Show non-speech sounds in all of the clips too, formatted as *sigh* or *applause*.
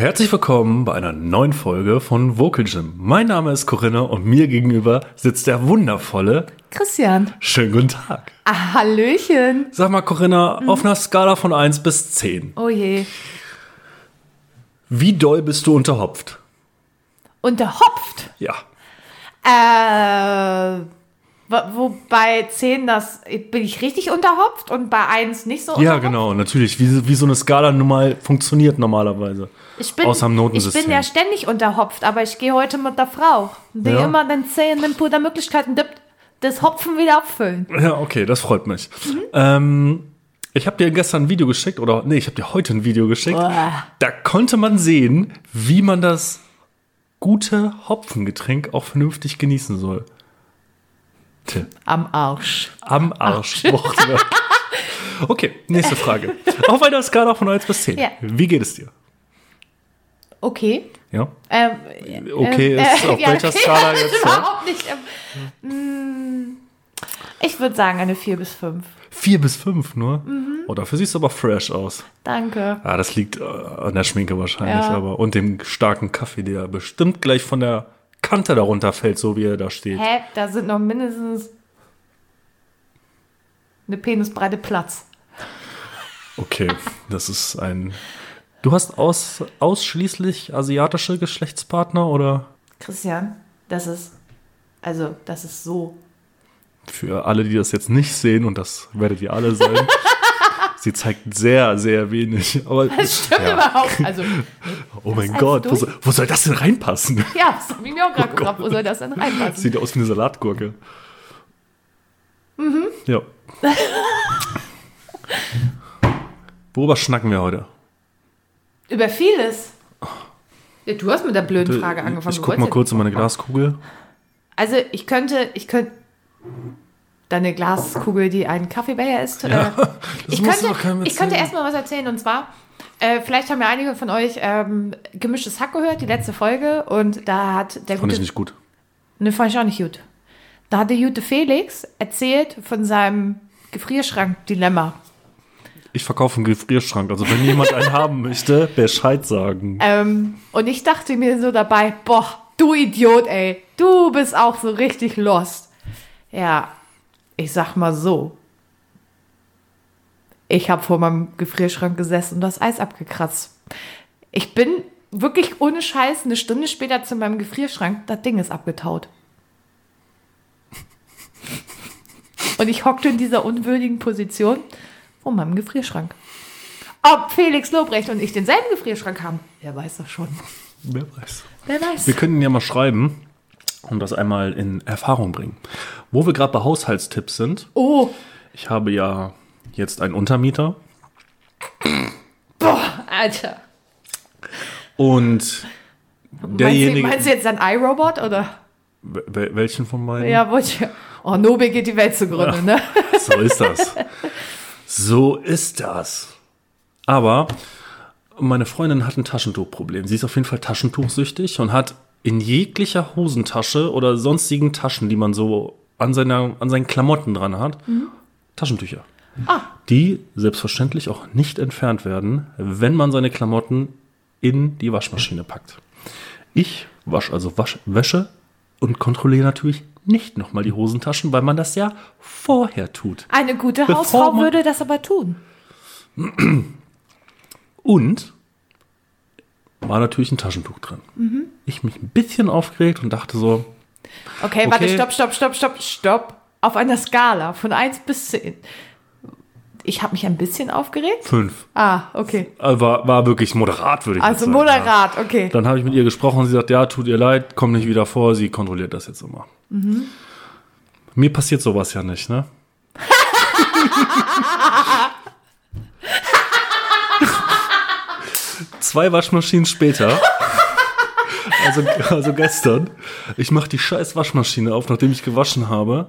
Herzlich willkommen bei einer neuen Folge von Vocal Gym. Mein Name ist Corinna und mir gegenüber sitzt der wundervolle Christian. Schönen guten Tag. Ah, Hallöchen. Sag mal, Corinna, auf einer Skala von 1 bis 10, Oh je. wie doll bist du unterhopft? Unterhopft. Ja. Äh, wo- wobei 10 das bin ich richtig unterhopft und bei 1 nicht so. Ja, unterhopft? genau, natürlich. Wie, wie so eine Skala nun mal funktioniert normalerweise. Ich bin, im ich Notensystem. bin ja ständig unterhopft, aber ich gehe heute mit der Frau, die Ja. immer den Zehen den Pudermöglichkeiten gibt, das Hopfen wieder auffüllen. Ja, okay, das freut mich. Mhm. Ähm, ich habe dir gestern ein Video geschickt, oder nee, ich habe dir heute ein Video geschickt. Boah. Da konnte man sehen, wie man das gute Hopfengetränk auch vernünftig genießen soll. Tja, Am Arsch. am Arsch. Wortwörtlich. *laughs* Okay, nächste Frage. Auf einer Skala von 1 bis 10. Ja. Wie geht es dir? Okay. Ja. Ähm, Okay, ähm, ist auf *laughs* welcher okay, Skala *laughs* jetzt? Ja? Überhaupt nicht. Ähm, ich würde sagen eine 4 bis 5. 4 bis 5 nur? Mhm. Oh, dafür siehst du aber fresh aus. Danke. Ah, das liegt äh, an der Schminke wahrscheinlich, Ja. aber und dem starken Kaffee, der bestimmt gleich von der Kante darunter fällt, so wie er da steht. Hä? Da sind noch mindestens eine Penisbreite Platz. Okay, das ist ein. Du hast aus, ausschließlich asiatische Geschlechtspartner oder Christian, das ist, also, das ist so. für alle, die das jetzt nicht sehen, und das werdet ihr alle sein, *laughs* sie zeigt sehr, sehr wenig. Aber Das stimmt ja. überhaupt. Also, *laughs* Oh mein Gott, wo soll, wo soll das denn reinpassen? ja, das habe ich mir auch gerade gefragt. Wo soll das denn reinpassen? Sieht aus wie eine Salatgurke. Mhm. Ja. *laughs* Worüber schnacken wir heute? Über vieles. Ja, du hast mit der blöden Frage angefangen. Ich guck mal ja- kurz in meine Glaskugel. Also, ich könnte, ich könnte. Deine Glaskugel, die ein Kaffeebecher ist. äh, *laughs* ich könnte, ich könnte erstmal was erzählen und zwar, äh, vielleicht haben ja einige von euch ähm, gemischtes Hack gehört, die letzte Folge, und da hat der Fand gute. ich nicht gut. Ne, fand ich auch nicht gut. Da hat der gute Felix erzählt von seinem Gefrierschrank-Dilemma. Ich verkaufe einen Gefrierschrank. Also wenn jemand einen haben möchte, Bescheid sagen. Ähm, und ich dachte mir so dabei, boah, du Idiot, ey, du bist auch so richtig lost. Ja, ich sag mal so. Ich habe vor meinem Gefrierschrank gesessen und das Eis abgekratzt. Ich bin wirklich ohne Scheiß eine Stunde später zu meinem Gefrierschrank, das Ding ist abgetaut. Und ich hockte in dieser unwürdigen Position vor meinem Gefrierschrank. Ob Felix Lobrecht und ich denselben Gefrierschrank haben, wer weiß das schon. Wer weiß. Wer weiß. Wir können ja mal schreiben und das einmal in Erfahrung bringen. Wo wir gerade bei Haushaltstipps sind. Oh, Ich habe ja jetzt einen Untermieter Alter. und Meinst du, derjenige. meinst du jetzt ein iRobot oder? Wel- welchen von beiden? Ja, wollte ich. Oh, Nobi geht die Welt zugrunde, ne? So ist das. *laughs* So ist das. Aber meine Freundin hat ein Taschentuchproblem. Sie ist auf jeden Fall taschentuchsüchtig und hat in jeglicher Hosentasche oder sonstigen Taschen, die man so an, seiner, an seinen Klamotten dran hat, Taschentücher. Ah. Die selbstverständlich auch nicht entfernt werden, wenn man seine Klamotten in die Waschmaschine packt. Ich wasche also Wasch Wäsche und kontrolliere natürlich nicht nochmal die Hosentaschen, weil man das ja vorher tut. Eine gute Hausfrau würde das aber tun. Und war natürlich ein Taschentuch drin. Ich mich ein bisschen aufgeregt und dachte so, Okay, warte, Okay. stopp, stopp, stopp, stopp, stopp. Auf einer Skala von 1 bis 10. Ich habe mich ein bisschen aufgeregt. fünf. Ah, okay. Äh, War, war wirklich moderat, würde ich Also sagen. Ja. moderat, okay. Dann habe ich mit ihr gesprochen und sie sagt, ja, tut ihr leid, komm nicht wieder vor, sie kontrolliert das jetzt immer. Mir passiert sowas ja nicht, ne? *laughs* Zwei Waschmaschinen später, also, also gestern, ich mache die scheiß Waschmaschine auf, nachdem ich gewaschen habe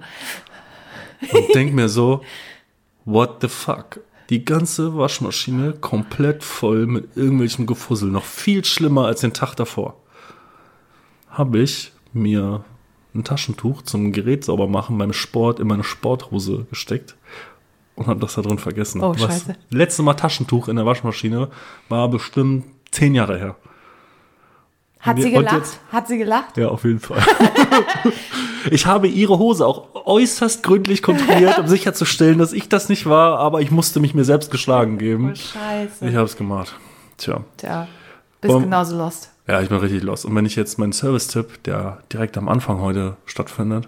und denk mir so, what the fuck? Die ganze Waschmaschine komplett voll mit irgendwelchem Gefussel. Noch viel schlimmer als den Tag davor. Habe ich mir ein Taschentuch zum Gerät sauber machen beim Sport in meine Sporthose gesteckt und habe das da drin vergessen. Oh, Was scheiße. letzte Mal Taschentuch in der Waschmaschine war bestimmt zehn Jahre her. Hat sie gelacht? jetzt- Hat sie gelacht? Ja, auf jeden Fall. *laughs* ich habe ihre Hose auch äußerst gründlich kontrolliert, um *laughs* sicherzustellen, dass ich das nicht war, aber ich musste mich mir selbst geschlagen geben. Oh, scheiße. Ich habe es gemacht. Tja. Tja, bist Um- genauso lost. Ja, ich bin richtig los. Und wenn ich jetzt meinen Service-Tipp, der direkt am Anfang heute stattfindet,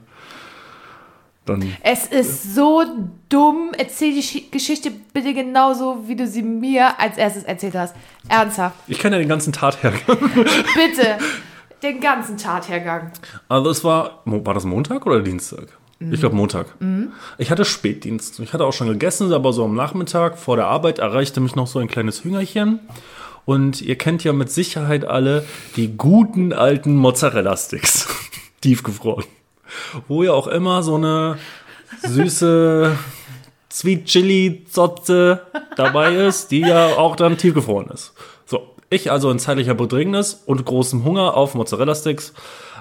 dann Es ist so dumm. Erzähl die Schi- Geschichte bitte genauso, wie du sie mir als erstes erzählt hast. Ernsthaft. Ich kenne ja den ganzen Tathergang. Bitte. *laughs* Den ganzen Tathergang. Also es war, war das Montag oder Dienstag? Ich glaube Montag. Ich hatte Spätdienst. Ich hatte auch schon gegessen, aber so am Nachmittag vor der Arbeit erreichte mich noch so ein kleines Hüngerchen. Und ihr kennt ja mit Sicherheit alle die guten alten Mozzarella-Sticks. *laughs* Tiefgefroren. Wo ja auch immer so eine süße Sweet Chili Zotze dabei ist, die ja auch dann tiefgefroren ist. Ich also in zeitlicher Bedrängnis und großem Hunger auf Mozzarella Sticks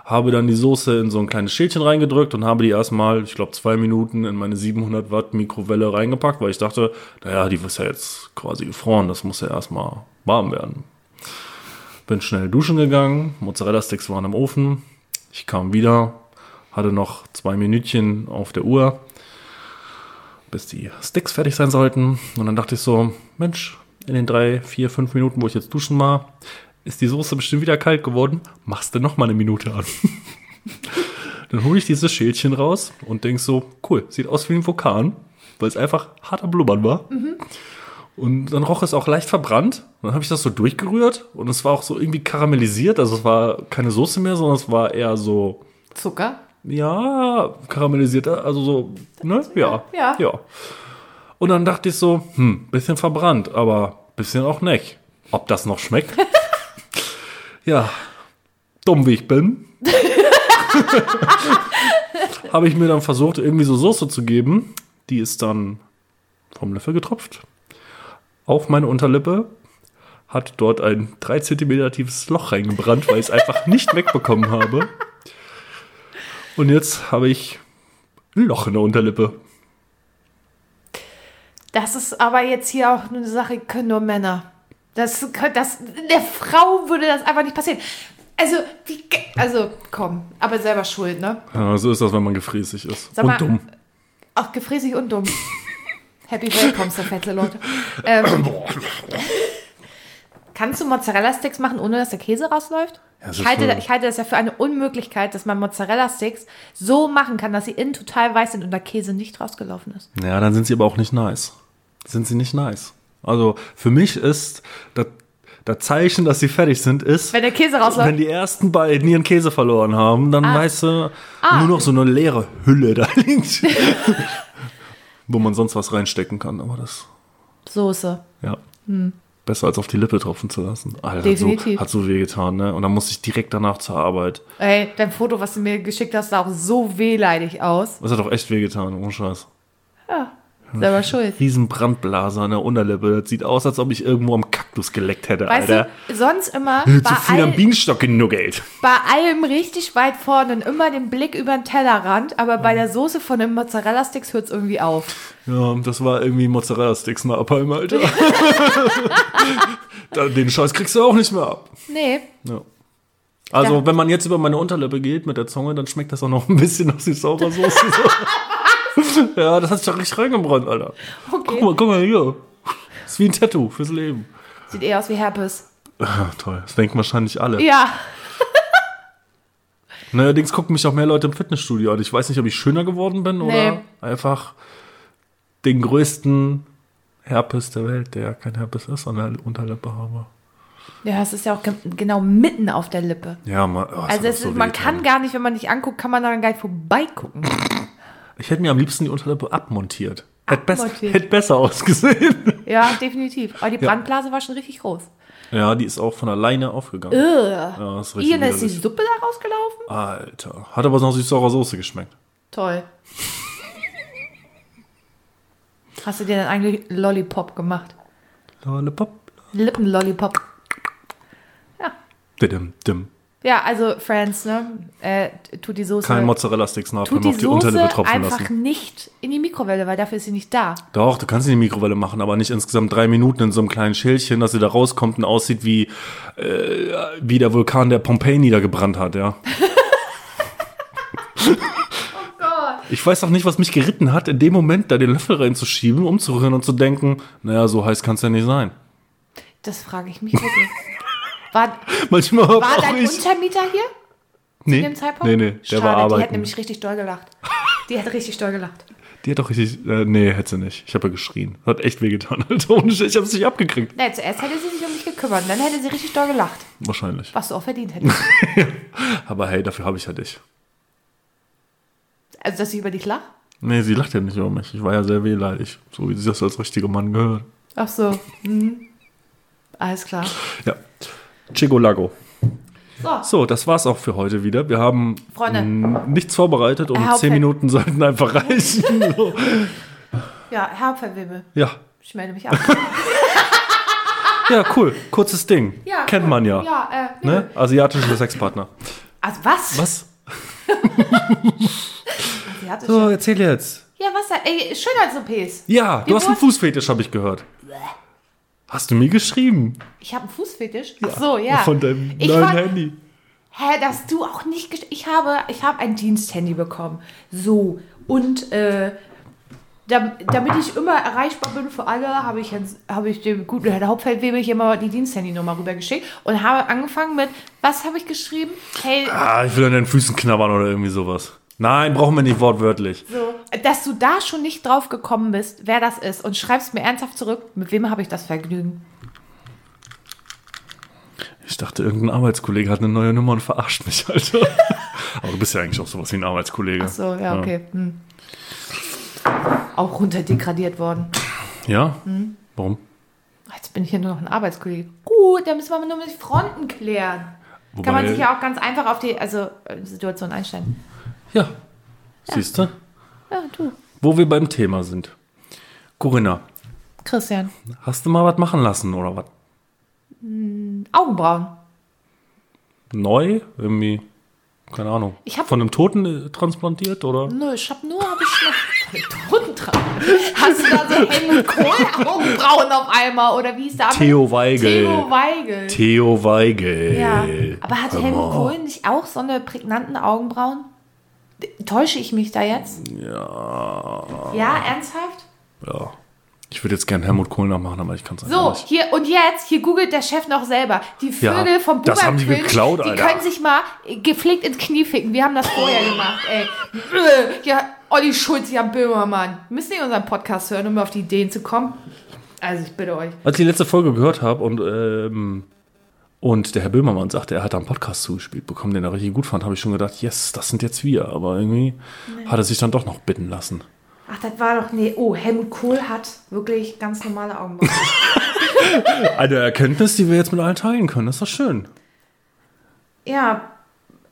habe dann die Soße in so ein kleines Schälchen reingedrückt und habe die erstmal, ich glaube, zwei Minuten in meine 700 Watt Mikrowelle reingepackt, weil ich dachte, naja, die ist ja jetzt quasi gefroren, das muss ja erstmal warm werden. Bin schnell duschen gegangen, Mozzarella Sticks waren im Ofen. Ich kam wieder, hatte noch zwei Minütchen auf der Uhr, bis die Sticks fertig sein sollten. Und dann dachte ich so, Mensch, in den drei, vier, fünf Minuten, wo ich jetzt duschen war, ist die Soße bestimmt wieder kalt geworden. Machst du noch mal eine Minute an. *laughs* dann hole ich dieses Schälchen raus und denk so, cool, sieht aus wie ein Vulkan, weil es einfach harter Blubbern war. Und dann roch es auch leicht verbrannt. Und dann habe ich das so durchgerührt und es war auch so irgendwie karamellisiert. Also es war keine Soße mehr, sondern es war eher so, Zucker? ja, karamellisiert. Also so, ne? Ja. Ja. Ja. Und dann dachte ich so, hm, bisschen verbrannt, aber bisschen auch nicht. Ob das noch schmeckt? *laughs* ja, dumm wie ich bin. *laughs* habe ich mir dann versucht, irgendwie so Soße zu geben. Die ist dann vom Löffel getropft. Auf meine Unterlippe hat dort ein 3 cm tiefes Loch reingebrannt, weil ich es einfach *laughs* nicht wegbekommen habe. Und jetzt habe ich ein Loch in der Unterlippe. Das ist aber jetzt hier auch eine Sache, können nur Männer. Das, das, der Frau würde das einfach nicht passieren. Also, wie, also, komm, aber selber schuld, ne? Ja, so ist das, wenn man gefräßig ist. Sag mal- Und dumm. Ach, gefräßig und dumm. *laughs* Happy Welcomes, der fette Leute. Ähm, *clears throat* *laughs* kannst du Mozzarella-Sticks machen, ohne dass der Käse rausläuft? Ja, ich, halte, ich halte das ja für eine Unmöglichkeit, dass man Mozzarella-Sticks so machen kann, dass sie innen total weiß sind und der Käse nicht rausgelaufen ist. Ja, dann sind sie aber auch nicht nice. Sind sie nicht nice. Also für mich ist das, das Zeichen, dass sie fertig sind, ist, Wenn der Käse rausläuft. wenn die ersten beiden ihren Käse verloren haben, dann weißt du, nur noch so eine leere Hülle da *laughs* liegt. Wo man sonst was reinstecken kann, aber das, Soße. ja. Besser als auf die Lippe tropfen zu lassen. Alter, hat so, Definitiv. hat so weh getan, ne? Und dann musste ich direkt danach zur Arbeit. Ey, dein Foto, was du mir geschickt hast, sah auch so wehleidig aus. Das hat doch echt weh getan, ohne Scheiß. Ja, selber schuld. Riesen Brandblase an der Unterlippe. Das sieht aus, als ob ich irgendwo am Kaktus geleckt hätte, Weißt Alter. du, sonst immer Zu bei, viel am all, Bienenstock genuggelt. bei allem richtig weit vorne und immer den Blick über den Tellerrand, aber bei der Soße von den Mozzarella-Sticks hört es irgendwie auf. Ja, das war irgendwie Mozzarella-Sticks Napalm, Alter. *laughs* Da- Den Scheiß kriegst du auch nicht mehr ab. Nee, Ja. Also, Ja. wenn man jetzt über meine Unterlippe geht mit der Zunge, dann schmeckt das auch noch ein bisschen nach Soße. So. *laughs* *laughs* ja, das hat sich da richtig reingebrannt, Alter. Guck okay. mal, guck mal hier. ist wie ein Tattoo fürs Leben. Sieht eher aus wie Herpes. Ah, toll, das denken wahrscheinlich alle. Ja, *laughs* Neuerdings gucken mich auch mehr Leute im Fitnessstudio an. Ich weiß nicht, ob ich schöner geworden bin oder Nee. einfach den größten Herpes der Welt, der ja kein Herpes ist, an der Unterlippe habe. ja, es ist ja auch ge genau mitten auf der Lippe. Ja, man, oh, Also ist, man kann gar nicht, wenn man nicht anguckt, kann man daran gar nicht vorbeigucken. *laughs* Ich hätte mir am liebsten die Unterlippe abmontiert. Hätte, bess hätte besser ausgesehen. *laughs* Ja, definitiv. Aber die Ja. Brandblase war schon richtig groß. Ja, die ist auch von alleine aufgegangen. Ugh. Ja, ist richtig Ian, ist die. Suppe da rausgelaufen? Alter. Hat aber noch süß-saurer Soße geschmeckt. Toll. Hast du dir dann eigentlich Lollipop gemacht? Lollipop. Lippenlollipop. Ja, Didim, dim. Ja, also Friends, ne? Äh, tut die Soße. Kein Mozzarella-Sticks nachher Tut auf die Unterlippe tropfen einfach lassen. nicht in die Mikrowelle, weil dafür ist sie nicht da. Doch, du kannst sie in die Mikrowelle machen, aber nicht insgesamt drei Minuten in so einem kleinen Schälchen, dass sie da rauskommt und aussieht wie, äh, wie der Vulkan, der Pompeji niedergebrannt hat, ja. *laughs* Ich weiß auch nicht, was mich geritten hat, in dem Moment da den Löffel reinzuschieben, umzurühren und zu denken, naja, so heiß kann es ja nicht sein. Das frage ich mich wirklich. War, Manchmal war dein ich. Untermieter hier nee, zu dem Zeitpunkt? nee, nee, der Schade, war die arbeiten. hat nämlich richtig doll gelacht. Die hat richtig doll gelacht. Die hat doch richtig, äh, nee, hätte sie nicht. Ich habe ja geschrien. Hat echt wehgetan, *laughs* Alter. Ich habe es nicht abgekriegt. Nee, zuerst hätte sie sich um mich gekümmert, und dann hätte sie richtig doll gelacht. Wahrscheinlich. Was du auch verdient *laughs* hättest. Aber hey, dafür habe ich ja dich. Also, dass sie über dich lacht? Nee, sie lacht ja nicht über mich. Ich war ja sehr wehleidig. So wie sie das als richtiger Mann gehört. Ach so. Mhm. Alles klar. Ja. Chigolago. So, So, das war's auch für heute wieder. Wir haben nichts vorbereitet und Herr zehn. Minuten sollten einfach reichen. *laughs* So. ja, Herr Verwimmel, Ja. ich melde mich ab. Ja, cool. Kurzes Ding. Ja, Kennt cool. man ja. Ja, äh, Ne? Asiatische Sexpartner. Also, was? Was? *laughs* So, erzähl jetzt. Ja, was? Ey, Schönheits-OPs. Ja, du Die hast einen Fußfetisch, habe ich gehört. Hast du mir geschrieben? Ich habe einen Fußfetisch? Ach so, ja. Von deinem ich neuen Handy. Hä, dass du auch nicht Ich habe, ich habe ein Diensthandy bekommen. So. Und äh, dam- damit ich immer erreichbar bin für alle, habe ich, habe ich dem guten Herrn Hauptfeldwebel hier mal die Diensthandynummer rübergeschickt und habe angefangen mit, was habe ich geschrieben? Hey, Ah, ich will an deinen Füßen knabbern oder irgendwie sowas. Nein, brauchen wir nicht wortwörtlich. so, dass du da schon nicht drauf gekommen bist, wer das ist und schreibst mir ernsthaft zurück, mit wem habe ich das Vergnügen? Ich dachte, irgendein Arbeitskollege hat eine neue Nummer und verarscht mich, Alter. *laughs* Aber du bist ja eigentlich auch sowas wie ein Arbeitskollege. Ach so, ja, okay. Hm. Auch runterdegradiert worden. Ja? Hm. Warum? Jetzt bin ich hier nur noch ein Arbeitskollege. Gut, dann müssen wir nur die Fronten klären. Kann man sich ja auch ganz einfach auf die also, äh, Situation einstellen. Ja. Siehst du? Ja, du. Wo wir beim Thema sind. Corinna, Christian. hast du mal was machen lassen oder was? Augenbrauen. Neu? Irgendwie? Keine Ahnung. Ich hab- Von einem Toten äh, transplantiert oder? Nö, ich hab nur, hab ich Toten dran. Hast du da so Helmut Kohl Augenbrauen auf einmal oder wie ist da? Theo Weigel. Theo Weigel. Theo Weigel. Ja, aber hat Helmut. Kohl nicht auch so eine prägnanten Augenbrauen? Täusche ich mich da jetzt? Ja. Ja, ernsthaft? Ja. Ich würde jetzt gern Helmut Kohl nachmachen, aber ich kann es So, nicht. hier und jetzt, hier googelt der Chef noch selber. Die Vögel Ja, vom das haben die geklaut, die Alter. können sich mal gepflegt ins Knie ficken. Wir haben das vorher gemacht, ey. Äh, Ja, Olli Schulz, Jan Böhmermann. Müssen nicht unseren Podcast hören, um auf die Ideen zu kommen? Also, ich bitte euch. Als ich die letzte Folge gehört habe und, ähm, und der Herr Böhmermann sagte, er hat da einen Podcast zugespielt bekommen, den er richtig gut fand, habe ich schon gedacht, yes, das sind jetzt wir. Aber irgendwie hat er sich dann doch noch bitten lassen. Ach, das war doch, nee, oh, Helmut Kohl hat wirklich ganz normale Augenbrauen. *laughs* Eine Erkenntnis, die wir jetzt mit allen teilen können. Das ist doch schön. ja,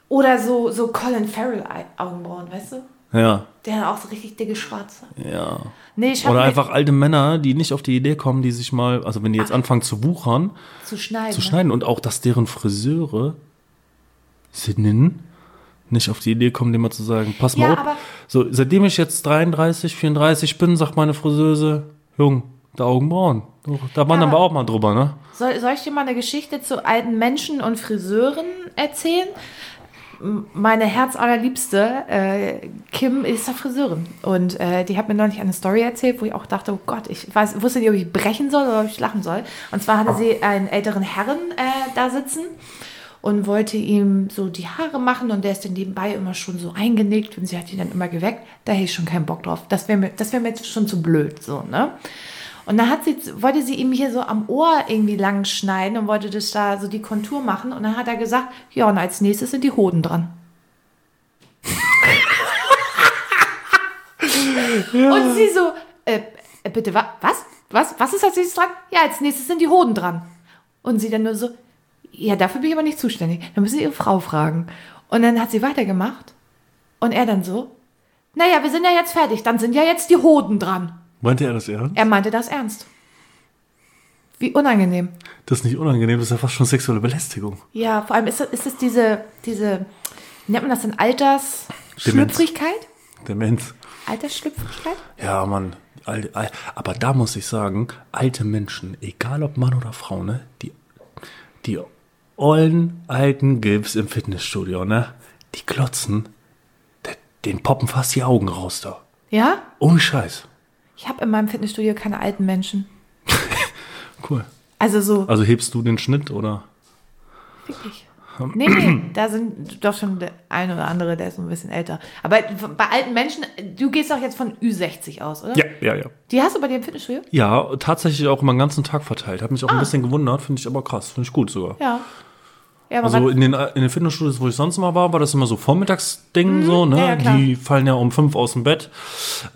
oder so, so Colin Farrell Augenbrauen, weißt du? Ja, Der hat auch so richtig dicke schwarze. ja. Nee, ich Oder einfach alte Männer, die nicht auf die Idee kommen, die sich mal, also wenn die jetzt anfangen zu wuchern, zu schneiden. zu ne? schneiden und auch, dass deren Friseure Sinnen nicht auf die Idee kommen, dem mal zu sagen, pass mal Ja, auf. aber- So, seitdem ich jetzt 33, 34 bin, sagt meine Friseuse, Jung, der Augenbrauen. Da wandern aber- wir auch mal drüber, ne? Soll, soll ich dir mal eine Geschichte zu alten Menschen und Friseuren erzählen? Meine herzallerliebste, äh, Kim, ist ja Friseurin. Und äh, die hat mir neulich eine Story erzählt, wo ich auch dachte, oh Gott, ich weiß, wusste nicht, ob ich brechen soll oder ob ich lachen soll. Und zwar hatte sie einen älteren Herren äh, da sitzen und wollte ihm so die Haare machen und der ist dann nebenbei immer schon so eingenickt und sie hat ihn dann immer geweckt. Da hätte ich schon keinen Bock drauf. Das wäre mir, das mir jetzt schon zu blöd, so, ne? Und dann hat sie, wollte sie ihm hier so am Ohr irgendwie lang schneiden und wollte das da so die Kontur machen. Und dann hat er gesagt, ja, und als nächstes sind die Hoden dran. Und sie so, äh, äh, bitte, wa was? Was? Was ist als nächstes dran? Ja, als nächstes sind die Hoden dran. Und sie dann nur so, ja, dafür bin ich aber nicht zuständig. Dann müssen Sie Ihre Frau fragen. Und dann hat sie weitergemacht. Und er dann so, naja, wir sind ja jetzt fertig, dann sind ja jetzt die Hoden dran. Meinte er das ernst? Er meinte das ernst. Wie unangenehm. Das ist nicht unangenehm, das ist ja fast schon sexuelle Belästigung. Ja, vor allem ist es, ist es diese, diese, wie nennt man das denn, Altersschlüpfrigkeit? Demenz. Altersschlüpfrigkeit? Ja, Mann. Aber da muss ich sagen, alte Menschen, egal ob Mann oder Frau, ne, die, die ollen alten Gips im Fitnessstudio, ne, die klotzen, de- den poppen fast die Augen raus da. Ja? Ohne Scheiß. Ich habe in meinem Fitnessstudio keine alten Menschen. *laughs* Cool. Also so, Also hebst du den Schnitt oder? wirklich. Nee, nee, da sind doch schon der eine oder andere, der ist ein bisschen älter. Aber bei alten Menschen, du gehst doch jetzt von Ü60 aus, oder? Ja, ja, ja. Die hast du bei dir im Fitnessstudio? Ja, tatsächlich auch immer den ganzen Tag verteilt. Hat mich auch ein Ah. bisschen gewundert, finde ich aber krass, finde ich gut sogar. Ja. Ja, Also in den, in den Fitnessstudios, wo ich sonst mal war, war das immer so Vormittagsding so, ne? Mhm. ja, ja, die fallen ja um fünf aus dem Bett,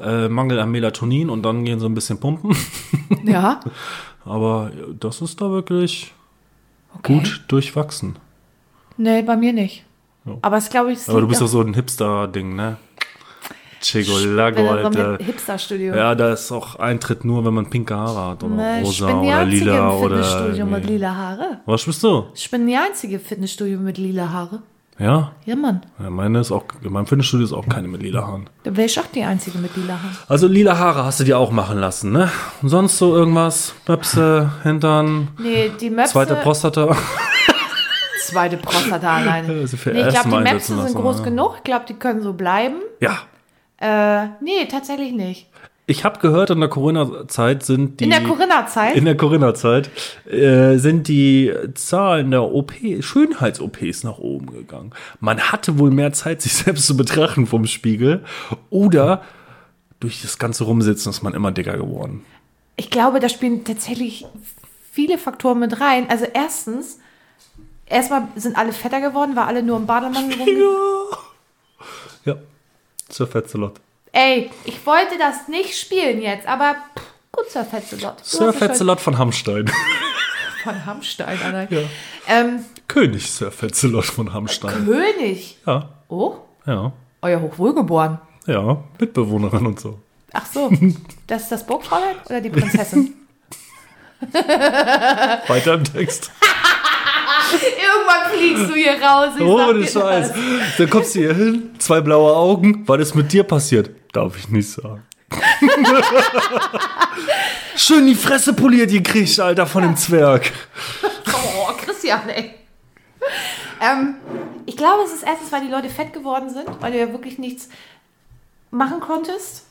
äh, Mangel an Melatonin und dann gehen sie ein bisschen pumpen. *laughs* ja. Aber das ist da wirklich Okay. gut durchwachsen. Nee, bei mir nicht. Aber es glaube ich, Aber du bist doch so ein Hipster-Ding, ne? Du so Alter. Hipster-Studio. Ja, da ist auch Eintritt nur, wenn man pinke Haare hat oder ich rosa bin die oder einzige lila im oder. Fitnessstudio mit nee. lila Haare. Was bist du? Ich bin die einzige Fitnessstudio mit lila Haare. Ja? Ja, Mann. ja meine ist auch, in meinem Fitnessstudio ist auch keine mit lila Haaren. Da wäre ich auch die einzige mit lila Haaren. Also lila Haare hast du dir auch machen lassen, ne? Und sonst so irgendwas? Möpse, Hintern, Nee, die Möpse. zweite Prostata. Zweite Prostata *laughs* für nee, ich glaube, die Möpse sind lassen, groß ja. genug. Ich glaube, die können so bleiben. Ja. Äh, nee, tatsächlich nicht. Ich habe gehört, in der Corinna-Zeit sind die. In der Corinna-Zeit? In der Corinna-Zeit äh, sind die Zahlen der OP, Schönheits-OPs nach oben gegangen. Man hatte wohl mehr Zeit, sich *laughs* selbst zu betrachten vom Spiegel. Oder durch das ganze Rumsitzen ist man immer dicker geworden. Ich glaube, da spielen tatsächlich viele Faktoren mit rein. Also erstens, erstmal sind alle fetter geworden, weil alle nur im Bademantel rum. Ja. Zur Fetzelot. Ey, ich wollte das nicht spielen jetzt, aber pff, gut, Sir Fetzelot. Du Sir Fetzelot von Hamstein. *laughs* Von Hamstein, Alter. Ja. Ähm, König Sir Fetzelot von Hamstein. König. Ja, Oh, ja, euer Hochwohlgeboren. ja. Mitbewohnerin und so. Ach so, *laughs* das ist das Burgfräulein oder die Prinzessin? *laughs* Weiter im Text. Irgendwann fliegst du hier raus. Ohne dir das. Scheiß. Dann kommst du hier hin, zwei blaue Augen. Was ist mit dir passiert? Darf ich nicht sagen. *laughs* Schön die Fresse poliert gekriegt, Alter, von dem Zwerg. Oh, Christian, ey. Ähm, ich glaube, es ist erstens, weil die Leute fett geworden sind, weil du ja wirklich nichts machen konntest.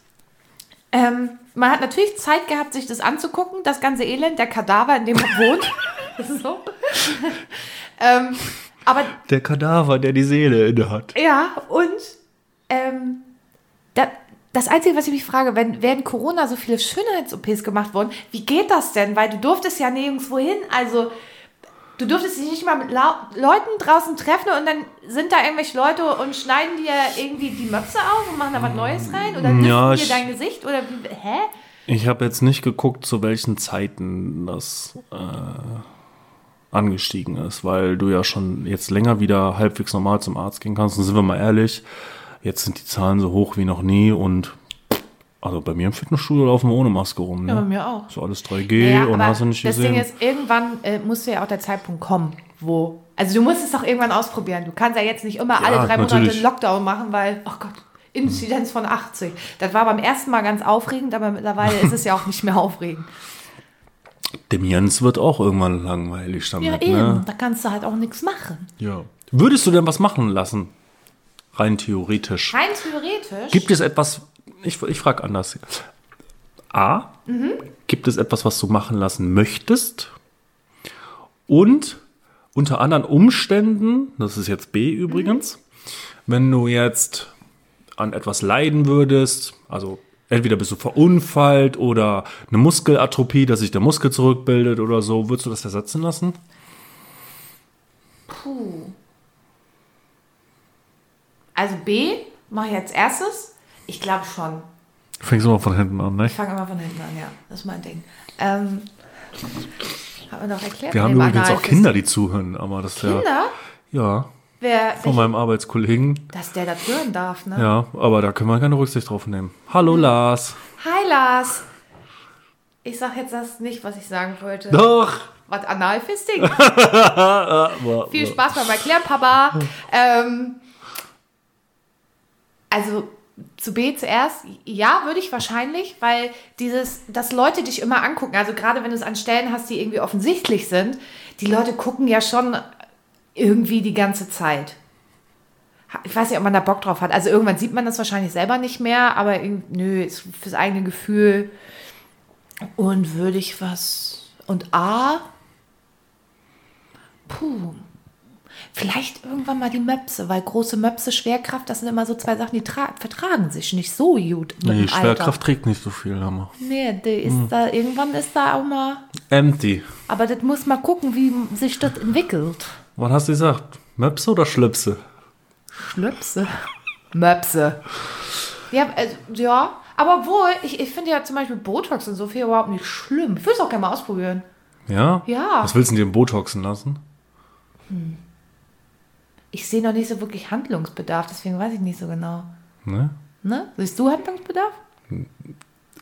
Ähm, man hat natürlich Zeit gehabt, sich das anzugucken, das ganze Elend, der Kadaver, in dem man wohnt. Das *laughs* ist so. *laughs* ähm, aber Der Kadaver, der die Seele inne hat. ja, und ähm, da, das Einzige, was ich mich frage, wenn während Corona so viele Schönheits-OPs gemacht wurden, wie geht das denn? Weil du durftest ja nirgendwo hin. Also, du durftest dich nicht mal mit Lau Leuten draußen treffen und dann sind da irgendwelche Leute und schneiden dir irgendwie die Möpse auf und machen da was Neues rein? Oder Ja, dir dein Gesicht? Oder wie, hä? Ich habe jetzt nicht geguckt, zu welchen Zeiten das äh, angestiegen ist, weil du ja schon jetzt länger wieder halbwegs normal zum Arzt gehen kannst. Und sind wir mal ehrlich, jetzt sind die Zahlen so hoch wie noch nie und also bei mir im Fitnessstudio laufen wir ohne Maske rum. Ne? Ja, bei mir auch. So alles 3G und aber hast du nicht das gesehen. Ding ist, irgendwann äh, musste ja auch der Zeitpunkt kommen, wo. Also du musst es doch irgendwann ausprobieren. Du kannst ja jetzt nicht immer Ja, alle drei Monate natürlich. einen Lockdown machen, weil, oh Gott, Inzidenz von 80. Das war beim ersten Mal ganz aufregend, aber mittlerweile *laughs* ist es ja auch nicht mehr aufregend. Dem Jens wird auch irgendwann langweilig damit. Ja, eben. Ne? Da kannst du halt auch nichts machen. Ja. Würdest du denn was machen lassen? Rein theoretisch. Rein theoretisch. Gibt es etwas, ich, ich frage anders. A, gibt es etwas, was du machen lassen möchtest? Und unter anderen Umständen, das ist jetzt B übrigens, wenn du jetzt an etwas leiden würdest, also entweder bist du verunfallt oder eine Muskelatrophie, dass sich der Muskel zurückbildet oder so, würdest du das ersetzen lassen? Puh. Also B mache ich als erstes. Ich glaube schon. Fängst du mal von hinten an, ne? Ich fange immer von hinten an, ja. Das ist mein Ding. Ähm, hat man doch erklärt. Wir haben übrigens auch. Kinder, die zuhören, aber das ist ja. Kinder? Ja, Wer, von meinem Arbeitskollegen. dass der das hören darf, ne? Ja, aber da können wir keine Rücksicht drauf nehmen. Hallo Lars. Hi Lars. Ich sag jetzt das nicht, was ich sagen wollte. Doch! Was Analfisting? *laughs* Viel Spaß beim Erklären, Papa. Ähm, also zu B zuerst, ja, würde ich wahrscheinlich, weil dieses, dass Leute dich immer angucken, also gerade wenn du es an Stellen hast, die irgendwie offensichtlich sind, die Leute gucken ja schon irgendwie die ganze Zeit. Ich weiß nicht, ob man da Bock drauf hat. Also irgendwann sieht man das wahrscheinlich selber nicht mehr, aber nö, ist fürs eigene Gefühl. Und würde ich was. Und A. Puh. Vielleicht irgendwann mal die Möpse, weil große Möpse, Schwerkraft, das sind immer so zwei Sachen, die tra- vertragen sich nicht so gut mit Nee, Schwerkraft trägt nicht so viel, Hammer. Nee, die ist da, irgendwann ist da auch mal. Empty. Aber das muss mal gucken, wie sich das entwickelt. Was hast du gesagt? Möpse oder Schlöpse? Schlöpse. Möpse. Ja, also, ja. Aber obwohl, ich, ich finde ja zum Beispiel Botox und so viel überhaupt nicht schlimm. Ich würde es auch gerne mal ausprobieren. Ja? Ja. Was willst du denn dir Botoxen lassen? Ich sehe noch nicht so wirklich Handlungsbedarf, deswegen weiß ich nicht so genau. Ne? Ne? Siehst du Handlungsbedarf?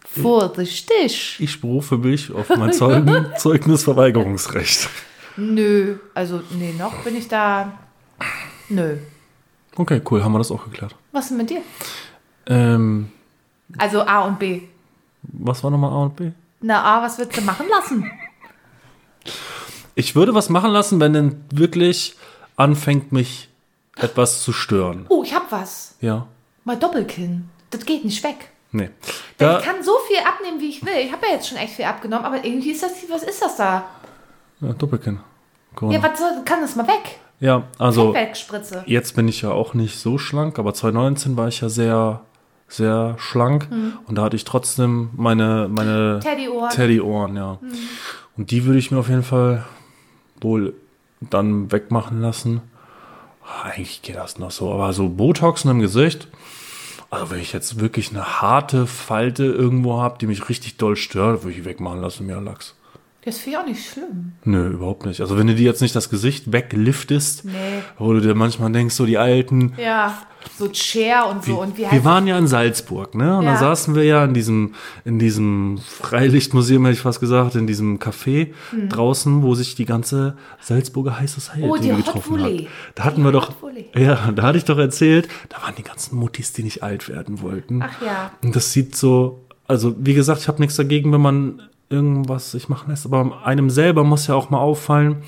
Vorsichtig. Ich berufe mich auf mein *laughs* Zeugnisverweigerungsrecht. Nö, also nee, noch bin ich da. Nö. Okay, cool, haben wir das auch geklärt. Was ist denn mit dir? Ähm, Also A und B. was war nochmal A und B? Na A, was würdest du machen lassen? Ich würde was machen lassen, wenn denn wirklich anfängt, mich etwas zu stören. Oh, ich hab was. Ja. Mal Doppelkinn. Das geht nicht weg. Nee. Da, ich kann so viel abnehmen, wie ich will. Ich habe ja jetzt schon echt viel abgenommen, aber irgendwie ist das, was ist das da? ja, Doppelkinn. Corona. Ja, was soll, kann das mal weg? Ja, also Fettwegspritze. jetzt bin ich ja auch nicht so schlank, aber 2019 war ich ja sehr, sehr schlank und da hatte ich trotzdem meine, meine Teddyohren. Teddyohren, ja. Und die würde ich mir auf jeden Fall wohl dann wegmachen lassen. Eigentlich geht das noch so, aber so Botoxen im Gesicht, also wenn ich jetzt wirklich eine harte Falte irgendwo habe, die mich richtig doll stört, würde ich wegmachen lassen, mir Lachs. Das finde ich auch nicht schlimm. Nö, überhaupt nicht. Also wenn du dir jetzt nicht das Gesicht wegliftest, Nee. wo du dir manchmal denkst, so die alten, Ja, so Chair und so. und wie wir waren ja in Salzburg, ne? Und Ja. da saßen wir ja in diesem, in diesem Freilichtmuseum, hätte ich fast gesagt, in diesem Café draußen, wo sich die ganze Salzburger High Society Hm. Oh, die getroffen hat. Da hatten Die wir doch, ja, da hatte ich doch erzählt, da waren die ganzen Muttis, die nicht alt werden wollten. Ach ja. Und das sieht so, also wie gesagt, ich habe nichts dagegen, wenn man irgendwas sich machen lässt, aber einem selber muss ja auch mal auffallen,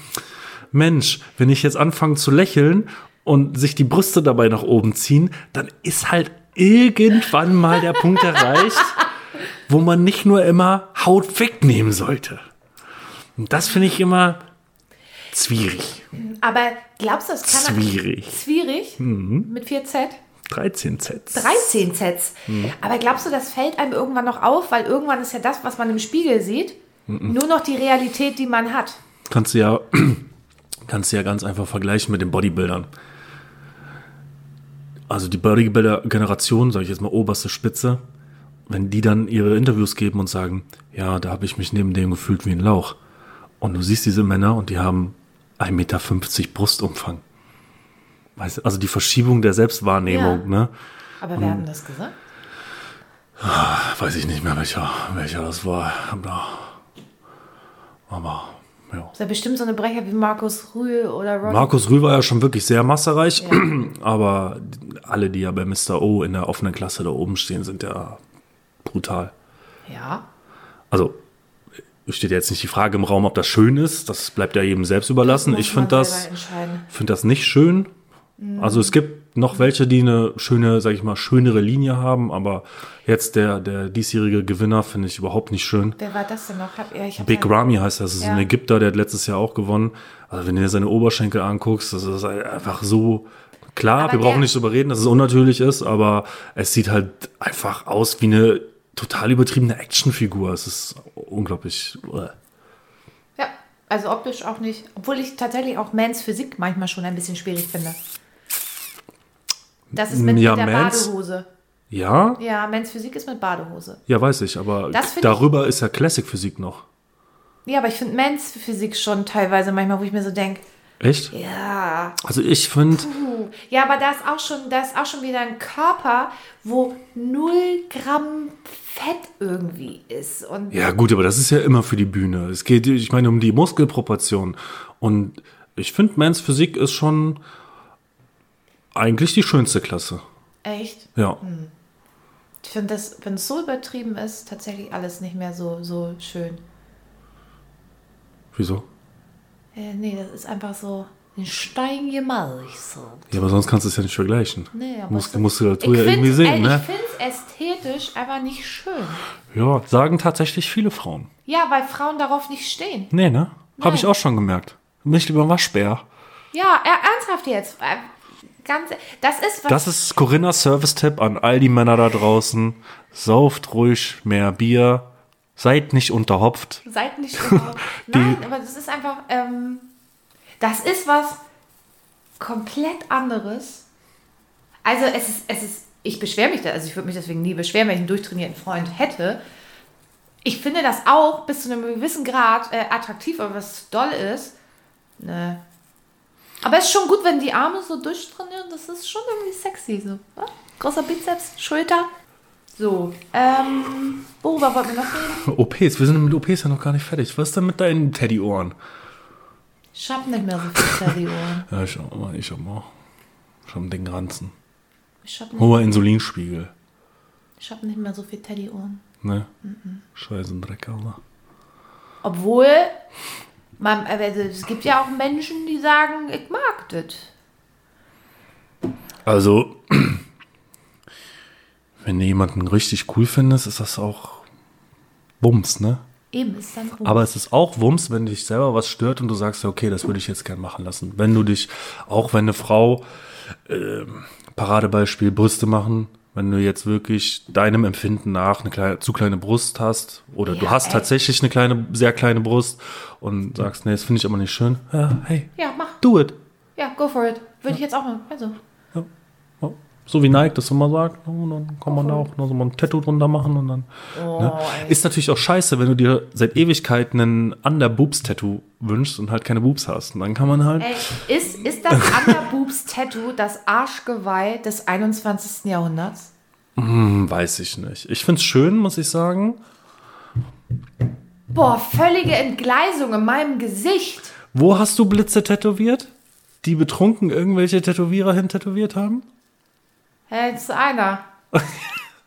Mensch, wenn ich jetzt anfange zu lächeln und sich die Brüste dabei nach oben ziehen, dann ist halt irgendwann mal der Punkt *laughs* erreicht, wo man nicht nur immer Haut wegnehmen sollte. Und das finde ich immer zwierig. Aber glaubst du, das kann Zwierig. Schwierig mit 4Z? 13 Sets. 13 Sets. Aber glaubst du, das fällt einem irgendwann noch auf? Weil irgendwann ist ja das, was man im Spiegel sieht, nur noch die Realität, die man hat. Kannst du ja, *clears throat* kannst du ja ganz einfach vergleichen mit den Bodybuildern. Also die Bodybuilder-Generation, sage ich jetzt mal oberste Spitze, wenn die dann ihre Interviews geben und sagen, ja, da habe ich mich neben dem gefühlt wie ein Lauch. Und du siehst diese Männer und die haben 1,50 Meter Brustumfang. Weißt du, also die Verschiebung der Selbstwahrnehmung, Ja. ne? Aber wer hat denn das gesagt? Weiß ich nicht mehr, welcher, welcher das war. Aber, ja. Ist ja bestimmt so eine Brecher wie Markus Rühl oder Ron. Markus Rühl war ja schon wirklich sehr massereich, *clears throat* aber alle, die ja bei Mr. O in der offenen Klasse da oben stehen, sind ja brutal. ja. Also steht ja jetzt nicht die Frage im Raum, ob das schön ist. Das bleibt ja jedem selbst überlassen. Ich finde das, find das nicht schön. Also es gibt noch welche, die eine schöne, sag ich mal, schönere Linie haben, aber jetzt der, der diesjährige Gewinner finde ich überhaupt nicht schön. Wer war das denn noch? Hab, ja, ich hab Big ja- Ramy heißt das, das ist Ja. ein Ägypter, der hat letztes Jahr auch gewonnen. Also wenn du dir seine Oberschenkel anguckst, das ist einfach so klar, Aber wir brauchen nicht drüber reden, dass es unnatürlich ist, aber es sieht halt einfach aus wie eine total übertriebene Actionfigur. Es ist unglaublich. äh. Ja, also optisch auch nicht. Obwohl ich tatsächlich auch Mans Physik manchmal schon ein bisschen schwierig finde. Das ist mit, Ja, mit der Mans- Badehose. Ja, Ja, Mans Physik ist mit Badehose. ja, weiß ich, aber darüber ist ja Classic Physik noch. Ja, aber ich finde Mans Physik schon teilweise manchmal, wo ich mir so denke, Echt? ja, Also ich finde, Ja, aber da ist auch schon, da ist auch schon wieder ein Körper, wo 0 Gramm Fett irgendwie ist. Und Ja, gut, aber das ist ja immer für die Bühne. Es geht, ich meine, um die Muskelproportion. Und ich finde, Mans Physik ist schon eigentlich die schönste Klasse. echt. Ja. Ich finde das, wenn es so übertrieben ist, tatsächlich alles nicht mehr so, so schön. Wieso? Äh, nee, das ist einfach so ein Stein gemalt. So. Ja, aber sonst kannst du es ja nicht vergleichen. Nee, aber Mus Muskulatur ja irgendwie sehen, ey, ne? Ich finde es ästhetisch einfach nicht schön. Ja, sagen tatsächlich viele Frauen. Ja, weil Frauen darauf nicht stehen. Nee, ne? Habe ich auch schon gemerkt. Nicht lieber Waschbär. Ja, er, ernsthaft jetzt. Ganz, das ist was. Das ist Corinnas Service-Tipp an all die Männer da draußen. Sauft ruhig mehr Bier. Seid nicht unterhopft. Seid nicht *laughs* überhaupt. Nein, aber das ist einfach, ähm, das ist was komplett anderes. Also es ist, es ist, ich beschwere mich da, also ich würde mich deswegen nie beschweren, wenn ich einen durchtrainierten Freund hätte. Ich finde das auch bis zu einem gewissen Grad äh, attraktiv, aber was doll ist, ne. Aber es ist schon gut, wenn die Arme so durchtrainieren, das ist schon irgendwie sexy. So. Ja? Großer Bizeps, Schulter. So, ähm, worüber wollten wir noch reden? *laughs* OPs, wir sind mit OPs ja noch gar nicht fertig. Was ist denn mit deinen Teddyohren? Ich hab nicht mehr so viel Teddyohren. *laughs* Ja, ich auch mal, ich auch mal. Ich hab dicken Ranzen. Ich hab nicht, Hoher Insulinspiegel. ich hab nicht mehr so viel Teddyohren. Ne? Scheiße, Dreck, Alter. Obwohl, man, also es gibt ja auch Menschen, die sagen, ich mag das. Also, wenn du jemanden richtig cool findest, ist das auch Wumms, ne? Eben, ist dann gut. Aber es ist auch Wumms, wenn dich selber was stört und du sagst, okay, das würde ich jetzt gern machen lassen. Wenn du dich, auch wenn eine Frau, ähm, Paradebeispiel, Brüste machen, wenn du jetzt wirklich deinem Empfinden nach eine kleine, zu kleine Brust hast oder du Ja, hast ey. tatsächlich eine kleine, sehr kleine Brust und sagst, nee, das finde ich aber nicht schön. Ja, hey, ja, mach. do it. Ja, go for it. Würde ich jetzt auch machen. Also, Ja. So wie Nike das immer sagt, und dann kann man da auch noch so mal ein Tattoo drunter machen und dann. oh, Ne? Ist natürlich auch scheiße, wenn du dir seit Ewigkeiten ein Under-Boobs-Tattoo wünschst und halt keine Boobs hast. Und dann kann man halt. Ey, ist, ist das Underboobs-Tattoo *laughs* das Arschgeweih des 21. Jahrhunderts? Hm, weiß ich nicht. Ich find's schön, muss ich sagen. Boah, völlige Entgleisung in meinem Gesicht. Wo hast du Blitze tätowiert? Die betrunken irgendwelche Tätowierer hin tätowiert haben? Hä, jetzt ist einer. *laughs*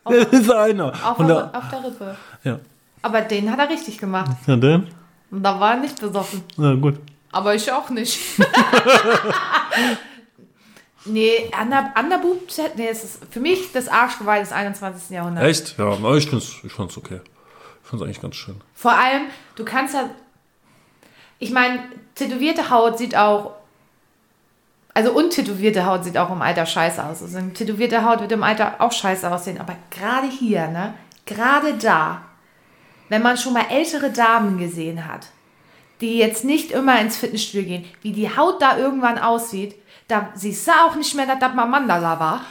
Das ist einer. Auf, Und der, auf der Rippe. ja. Aber den hat er richtig gemacht. ja, denn? Und da war er nicht besoffen. Na gut. Aber ich auch nicht. *laughs* nee, Under, Underboob, nee, es ist für mich das Arschgeweih des 21. Jahrhunderts. Echt? Ja, aber ich find's, ich find's okay. Ich find's eigentlich ganz schön. Vor allem, du kannst ja. Ich meine, tätowierte Haut sieht auch. Also untätowierte Haut sieht auch im Alter scheiße aus. Also tätowierte Haut wird im Alter auch scheiße aussehen. Aber gerade hier, ne? Gerade da, wenn man schon mal ältere Damen gesehen hat, die jetzt nicht immer ins Fitnessstudio gehen, wie die Haut da irgendwann aussieht, da siehst du auch nicht mehr, dass das mal Mandala war.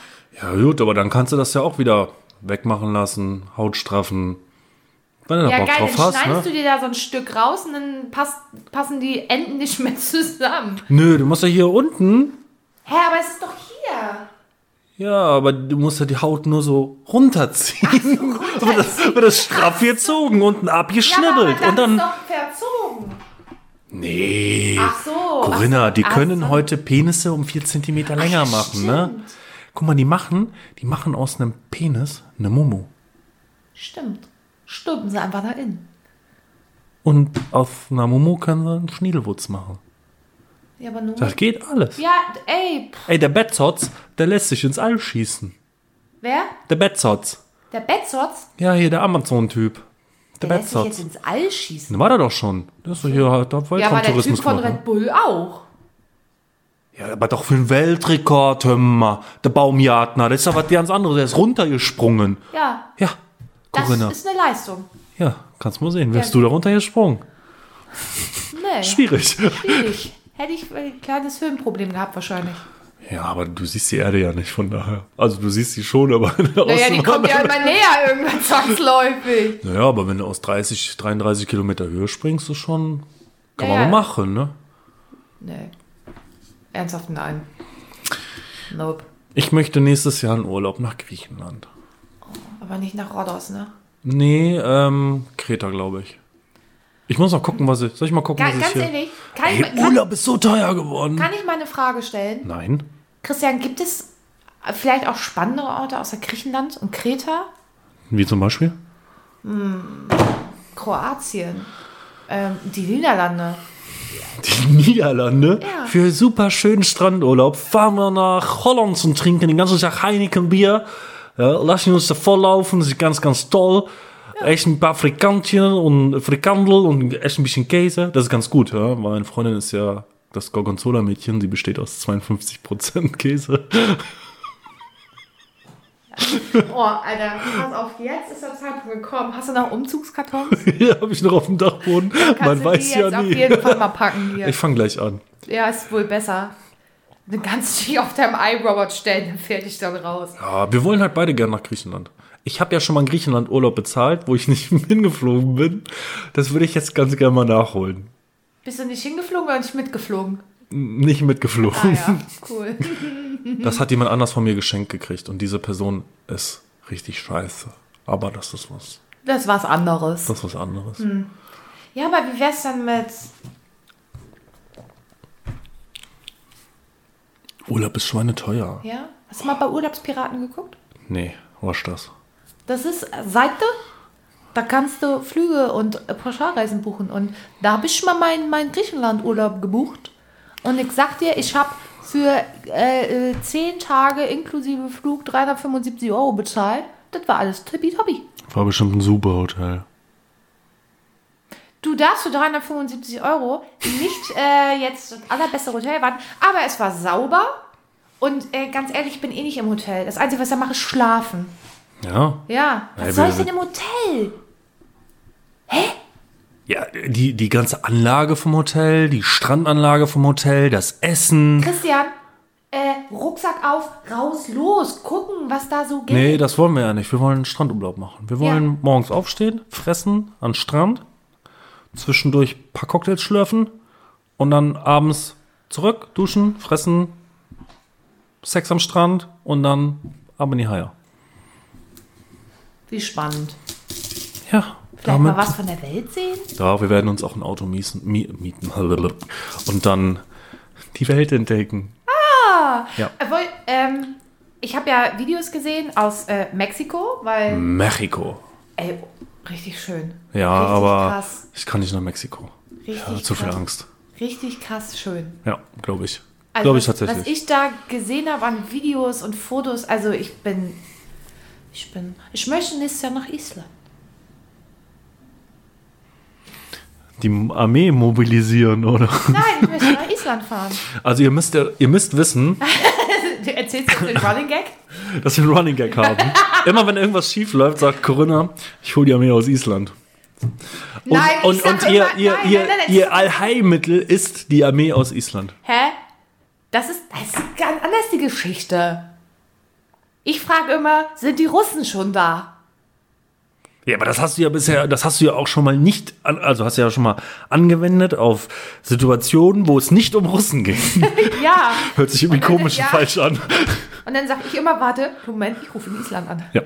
Ja, gut, aber dann kannst du das ja auch wieder wegmachen lassen, Haut straffen. Wenn du Ja, geil, dann drauf hast, schneidest ne? du dir da so ein Stück raus und dann passt, passen die Enden nicht mehr *laughs* zusammen. Nö, du musst ja hier unten. Hä, aber es ist doch hier. Ja, aber du musst ja die Haut nur so runterziehen. *laughs* wird, das, wird das straff gezogen, unten Ja, aber abgeschnibbelt. dann und dann. ist doch verzogen. Nee. Ach so. Corinna, ach so, die ach können so. heute Penisse um vier Zentimeter länger ja, machen, ne? stimmt. Guck mal, die machen, die machen aus einem Penis eine Mumu. Stimmt. Stülpen sie einfach da innen. Und auf einer Mumu können sie einen Schniedelwutz machen. Ja, aber nur. Das geht alles. Ja, ey, pff, Ey, der Betzotz, der lässt sich ins All schießen. wer? Der Betzotz. Der Bettsotz? Ja, hier der Amazon-Typ. Der, Der lässt sich jetzt Betzotz. ins All schießen. Den war der doch schon. Der ist doch hier halt auf Ja, aber der Typ von. Red Bull auch. Ja, aber doch für einen Weltrekord, hör mal. Der Baumjartner, das ist doch was ganz anderes. Der ist runtergesprungen. Ja, Ja, das Corinna. ist eine Leistung. Ja, kannst mal sehen. Wärst Ja. du da runtergesprungen? Nee, Schwierig. schwierig. Hätte ich ein kleines Filmproblem gehabt wahrscheinlich. Ja, aber du siehst die Erde ja nicht von daher. Also du siehst sie schon, aber *laughs* Naja, die kommt ja immer näher irgendwann *laughs* zwangsläufig. Naja, aber wenn du aus 30, 33 Kilometer Höhe springst, ist schon, kann Ja, man mal machen, ne? Nee. Ernsthaft nein. Nope. Ich möchte nächstes Jahr in Urlaub nach Griechenland. Aber nicht nach Rhodos, ne? Nee, ähm, Kreta, glaube ich. Ich muss noch gucken, was ich. Soll ich mal gucken, Ga was ich ganz hier. ehrlich, kann, Ey, ich, kann, Urlaub ist so teuer geworden. kann ich mal eine Frage stellen? Nein. Christian, gibt es vielleicht auch spannendere Orte außer Griechenland und Kreta? Wie zum Beispiel? Kroatien, ähm, die Niederlande. Die Niederlande. Ja. Für super schönen Strandurlaub fahren wir nach Holland und trinken den ganzen Tag Heineken Bier. Ja, lassen uns volllaufen, das ist ganz, ganz toll. Essen ein paar Frikantchen und Frikandel und essen ein bisschen Käse. Das ist ganz gut, ja. Meine Freundin ist ja das Gorgonzola-Mädchen, sie besteht aus 52% Käse. Oh, Alter, pass auf, jetzt ist der Zeitpunkt gekommen. Hast du noch Umzugskartons? *laughs* Hier habe ich noch auf dem Dachboden. Man weiß die ja jetzt auf nie. jeden Fall mal packen hier. Ich fange gleich an. ja, ist wohl besser. Dann kannst du die auf deinem iRobot stellen, dann fährt ich dann raus. Ja, wir wollen halt beide gern nach Griechenland. Ich habe ja schon mal in Griechenland Urlaub bezahlt, wo ich *laughs* nicht hingeflogen bin. Das würde ich jetzt ganz gerne mal nachholen. Bist du nicht hingeflogen oder nicht mitgeflogen? Nicht mitgeflogen. Ah ja, *laughs* cool. Das hat jemand anders von mir geschenkt gekriegt und diese Person ist richtig scheiße. Aber das ist was. Das ist was anderes. Das ist was anderes. Ja, aber wie wär's dann mit Urlaub ist schweineteuer. Ja? Hast du mal bei Urlaubspiraten geguckt? Nee, was das? Das ist Seite. Da kannst du Flüge und äh, Pauschalreisen buchen. Und da habe ich mal meinen mein Griechenland-Urlaub gebucht. Und ich sag dir, ich habe für äh, äh, 10 Tage inklusive Flug 375 Euro bezahlt. Das war alles tippitoppi. War bestimmt ein super Hotel. Du darfst für 375 Euro nicht äh, jetzt das allerbeste Hotel warten, aber es war sauber. Und äh, ganz ehrlich, ich bin eh nicht im Hotel. Das Einzige, was ich da mache, ist schlafen. Ja. Ja, was soll ich denn im Hotel? Ja, die, die ganze Anlage vom Hotel, die Strandanlage vom Hotel, das Essen. Christian, äh, Rucksack auf, raus, los, gucken, was da so geht. Nee, das wollen wir ja nicht. Wir wollen einen Strandurlaub machen. Wir wollen Ja. morgens aufstehen, fressen an Strand, zwischendurch ein paar Cocktails schlürfen und dann abends zurück, duschen, fressen, Sex am Strand und dann ab in die Haie. Wie spannend. Ja, Vielleicht mal was von der Welt sehen? Ja, wir werden uns auch ein Auto miesen, mie- mieten *laughs* und dann die Welt entdecken. Ja. Obwohl, ähm, ich habe ja Videos gesehen aus äh, Mexiko, weil, Mexiko. ey, richtig schön. Ja, richtig aber Krass, ich kann nicht nach Mexiko. richtig Ja, zu viel. Angst. Richtig krass schön. Ja, glaube ich. Also, glaube ich was- tatsächlich. Was ich da gesehen habe an Videos und Fotos, also ich bin, ich bin, ich möchte nächstes Jahr nach Island. die Armee mobilisieren, oder? Nein, ich möchte *laughs* nach Island fahren. Also ihr müsst, ihr müsst wissen, *laughs* Du erzählst jetzt den Running Gag? Dass wir einen Running Gag haben. *laughs* Immer wenn irgendwas schief läuft, sagt Corinna, ich hole die Armee aus Island. Und, Nein, und, und immer- ihr, ihr, nein, ihr, nein, nein, ihr Allheilmittel ist die Armee aus Island. Hä? Das ist, das ist ganz anders die Geschichte. Ich frage immer, sind die Russen schon da? Ja, aber das hast du ja bisher, das hast du ja auch schon mal nicht, also hast du ja schon mal angewendet auf Situationen, wo es nicht um Russen ging. *laughs* Ja. *laughs* Hört sich irgendwie dann- komisch ja. und falsch an. Und dann sage ich immer, warte, Moment, ich rufe in Island an. Ja,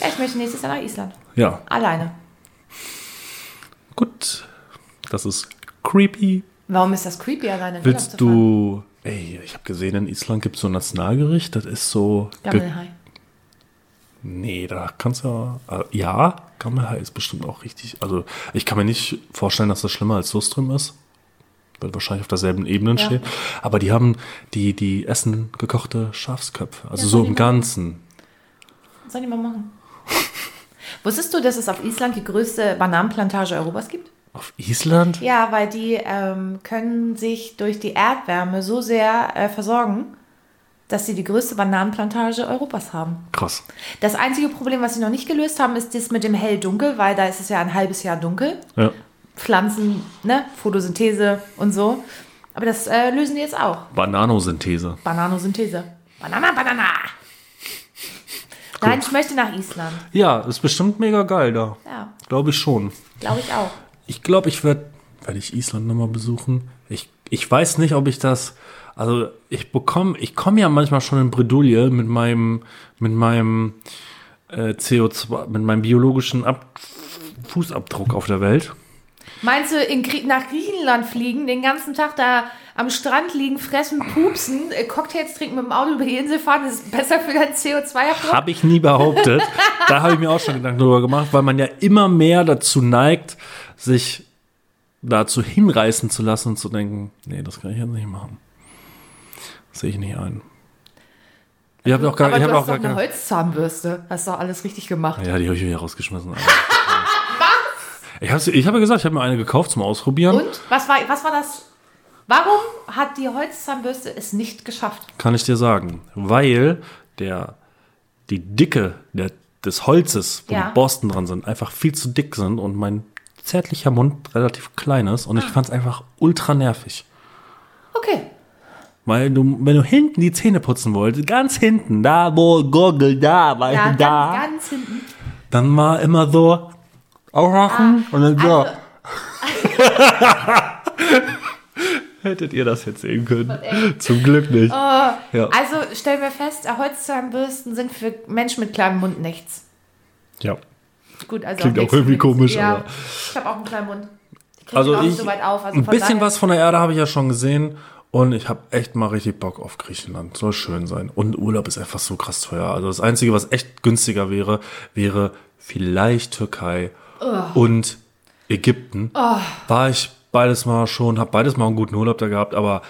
Ja, ich möchte nächstes Jahr nach Island. ja, Alleine. gut. Das ist creepy. Warum ist das creepy, alleine Willst du, ey, ich habe gesehen, in Island gibt es so ein Nationalgericht, das ist so, Gammelhai. Nee, da kannst du ja, äh, ja, Gammelhai ist bestimmt auch richtig, also ich kann mir nicht vorstellen, dass das schlimmer als Lustrum ist, weil wahrscheinlich auf derselben Ebene Ja. steht, aber die haben, die, die essen gekochte Schafsköpfe, also Ja, so im. Ganzen. Soll ich mal machen? *laughs* Wusstest du, dass es auf Island die größte Bananenplantage Europas gibt? Auf Island? Ja, weil die ähm, können sich durch die Erdwärme so sehr äh, versorgen, dass sie die größte Bananenplantage Europas haben. Krass. Das einzige Problem, was sie noch nicht gelöst haben, ist das mit dem Hell-Dunkel, weil da ist es ja ein halbes Jahr dunkel. Ja. Pflanzen, ne, Photosynthese und so. Aber das äh, lösen die jetzt auch. Bananosynthese. Bananosynthese. Banana, Banana. Nein, ich möchte nach Island. Ja, ist bestimmt mega geil da. Ja, Glaube ich schon. glaube ich auch. Ich glaube, ich werde, werde ich Island nochmal besuchen. Ich, ich weiß nicht, ob ich das Also ich bekomme, ich komme ja manchmal schon in Bredouille mit meinem, mit meinem äh, CO2, mit meinem biologischen Ab Fußabdruck auf der Welt. Meinst du, in, nach Griechenland fliegen, den ganzen Tag da am Strand liegen, fressen, pupsen, äh, Cocktails trinken, mit dem Auto über die Insel fahren, das ist besser für deinen CO2-Abdruck? Habe ich nie behauptet. *laughs* da habe ich mir auch schon Gedanken drüber gemacht, weil man ja immer mehr dazu neigt, sich dazu hinreißen zu lassen und zu denken, nee, das kann ich jetzt nicht machen. Das sehe ich nicht ein. Ich habe auch gar, Aber ich du hab hast auch doch gar eine keine. Holzzahnbürste. Hast doch alles richtig gemacht. Ja, die habe ich wieder rausgeschmissen. *laughs* Alter. Ich habe ich hab ja gesagt, ich habe mir eine gekauft zum Ausprobieren. Und? Was war, was war das? Warum hat die Holzzahnbürste es nicht geschafft? Kann ich dir sagen. Weil der, die Dicke der, des Holzes, wo Ja. die Borsten dran sind, einfach viel zu dick sind und mein zärtlicher Mund relativ klein ist. Und ich Ah. fand es einfach ultra nervig. Okay. Weil du, wenn du hinten die Zähne putzen wolltest, ganz hinten, da wo Gurgel da, weil Ja, da, ganz, ganz hinten. dann war immer so, aufwachen und dann so. Also, *laughs* Hättet ihr das jetzt sehen können? Zum Glück nicht. ja. also stellen wir fest, Holzzahnbürsten sind für Menschen mit kleinem Mund nichts. ja. Gut, also Klingt auch nichts irgendwie komisch, Ja, aber- ich habe auch einen kleinen Mund. Ich Also auch ich, so weit auf. Also ein bisschen daher- was von der Erde habe ich ja schon gesehen und ich habe echt mal richtig Bock auf Griechenland. Soll schön sein. Und Urlaub ist einfach so krass teuer. Also das Einzige, was echt günstiger wäre, wäre vielleicht Türkei und Ägypten. War ich beides mal schon, habe beides mal einen guten Urlaub da gehabt, aber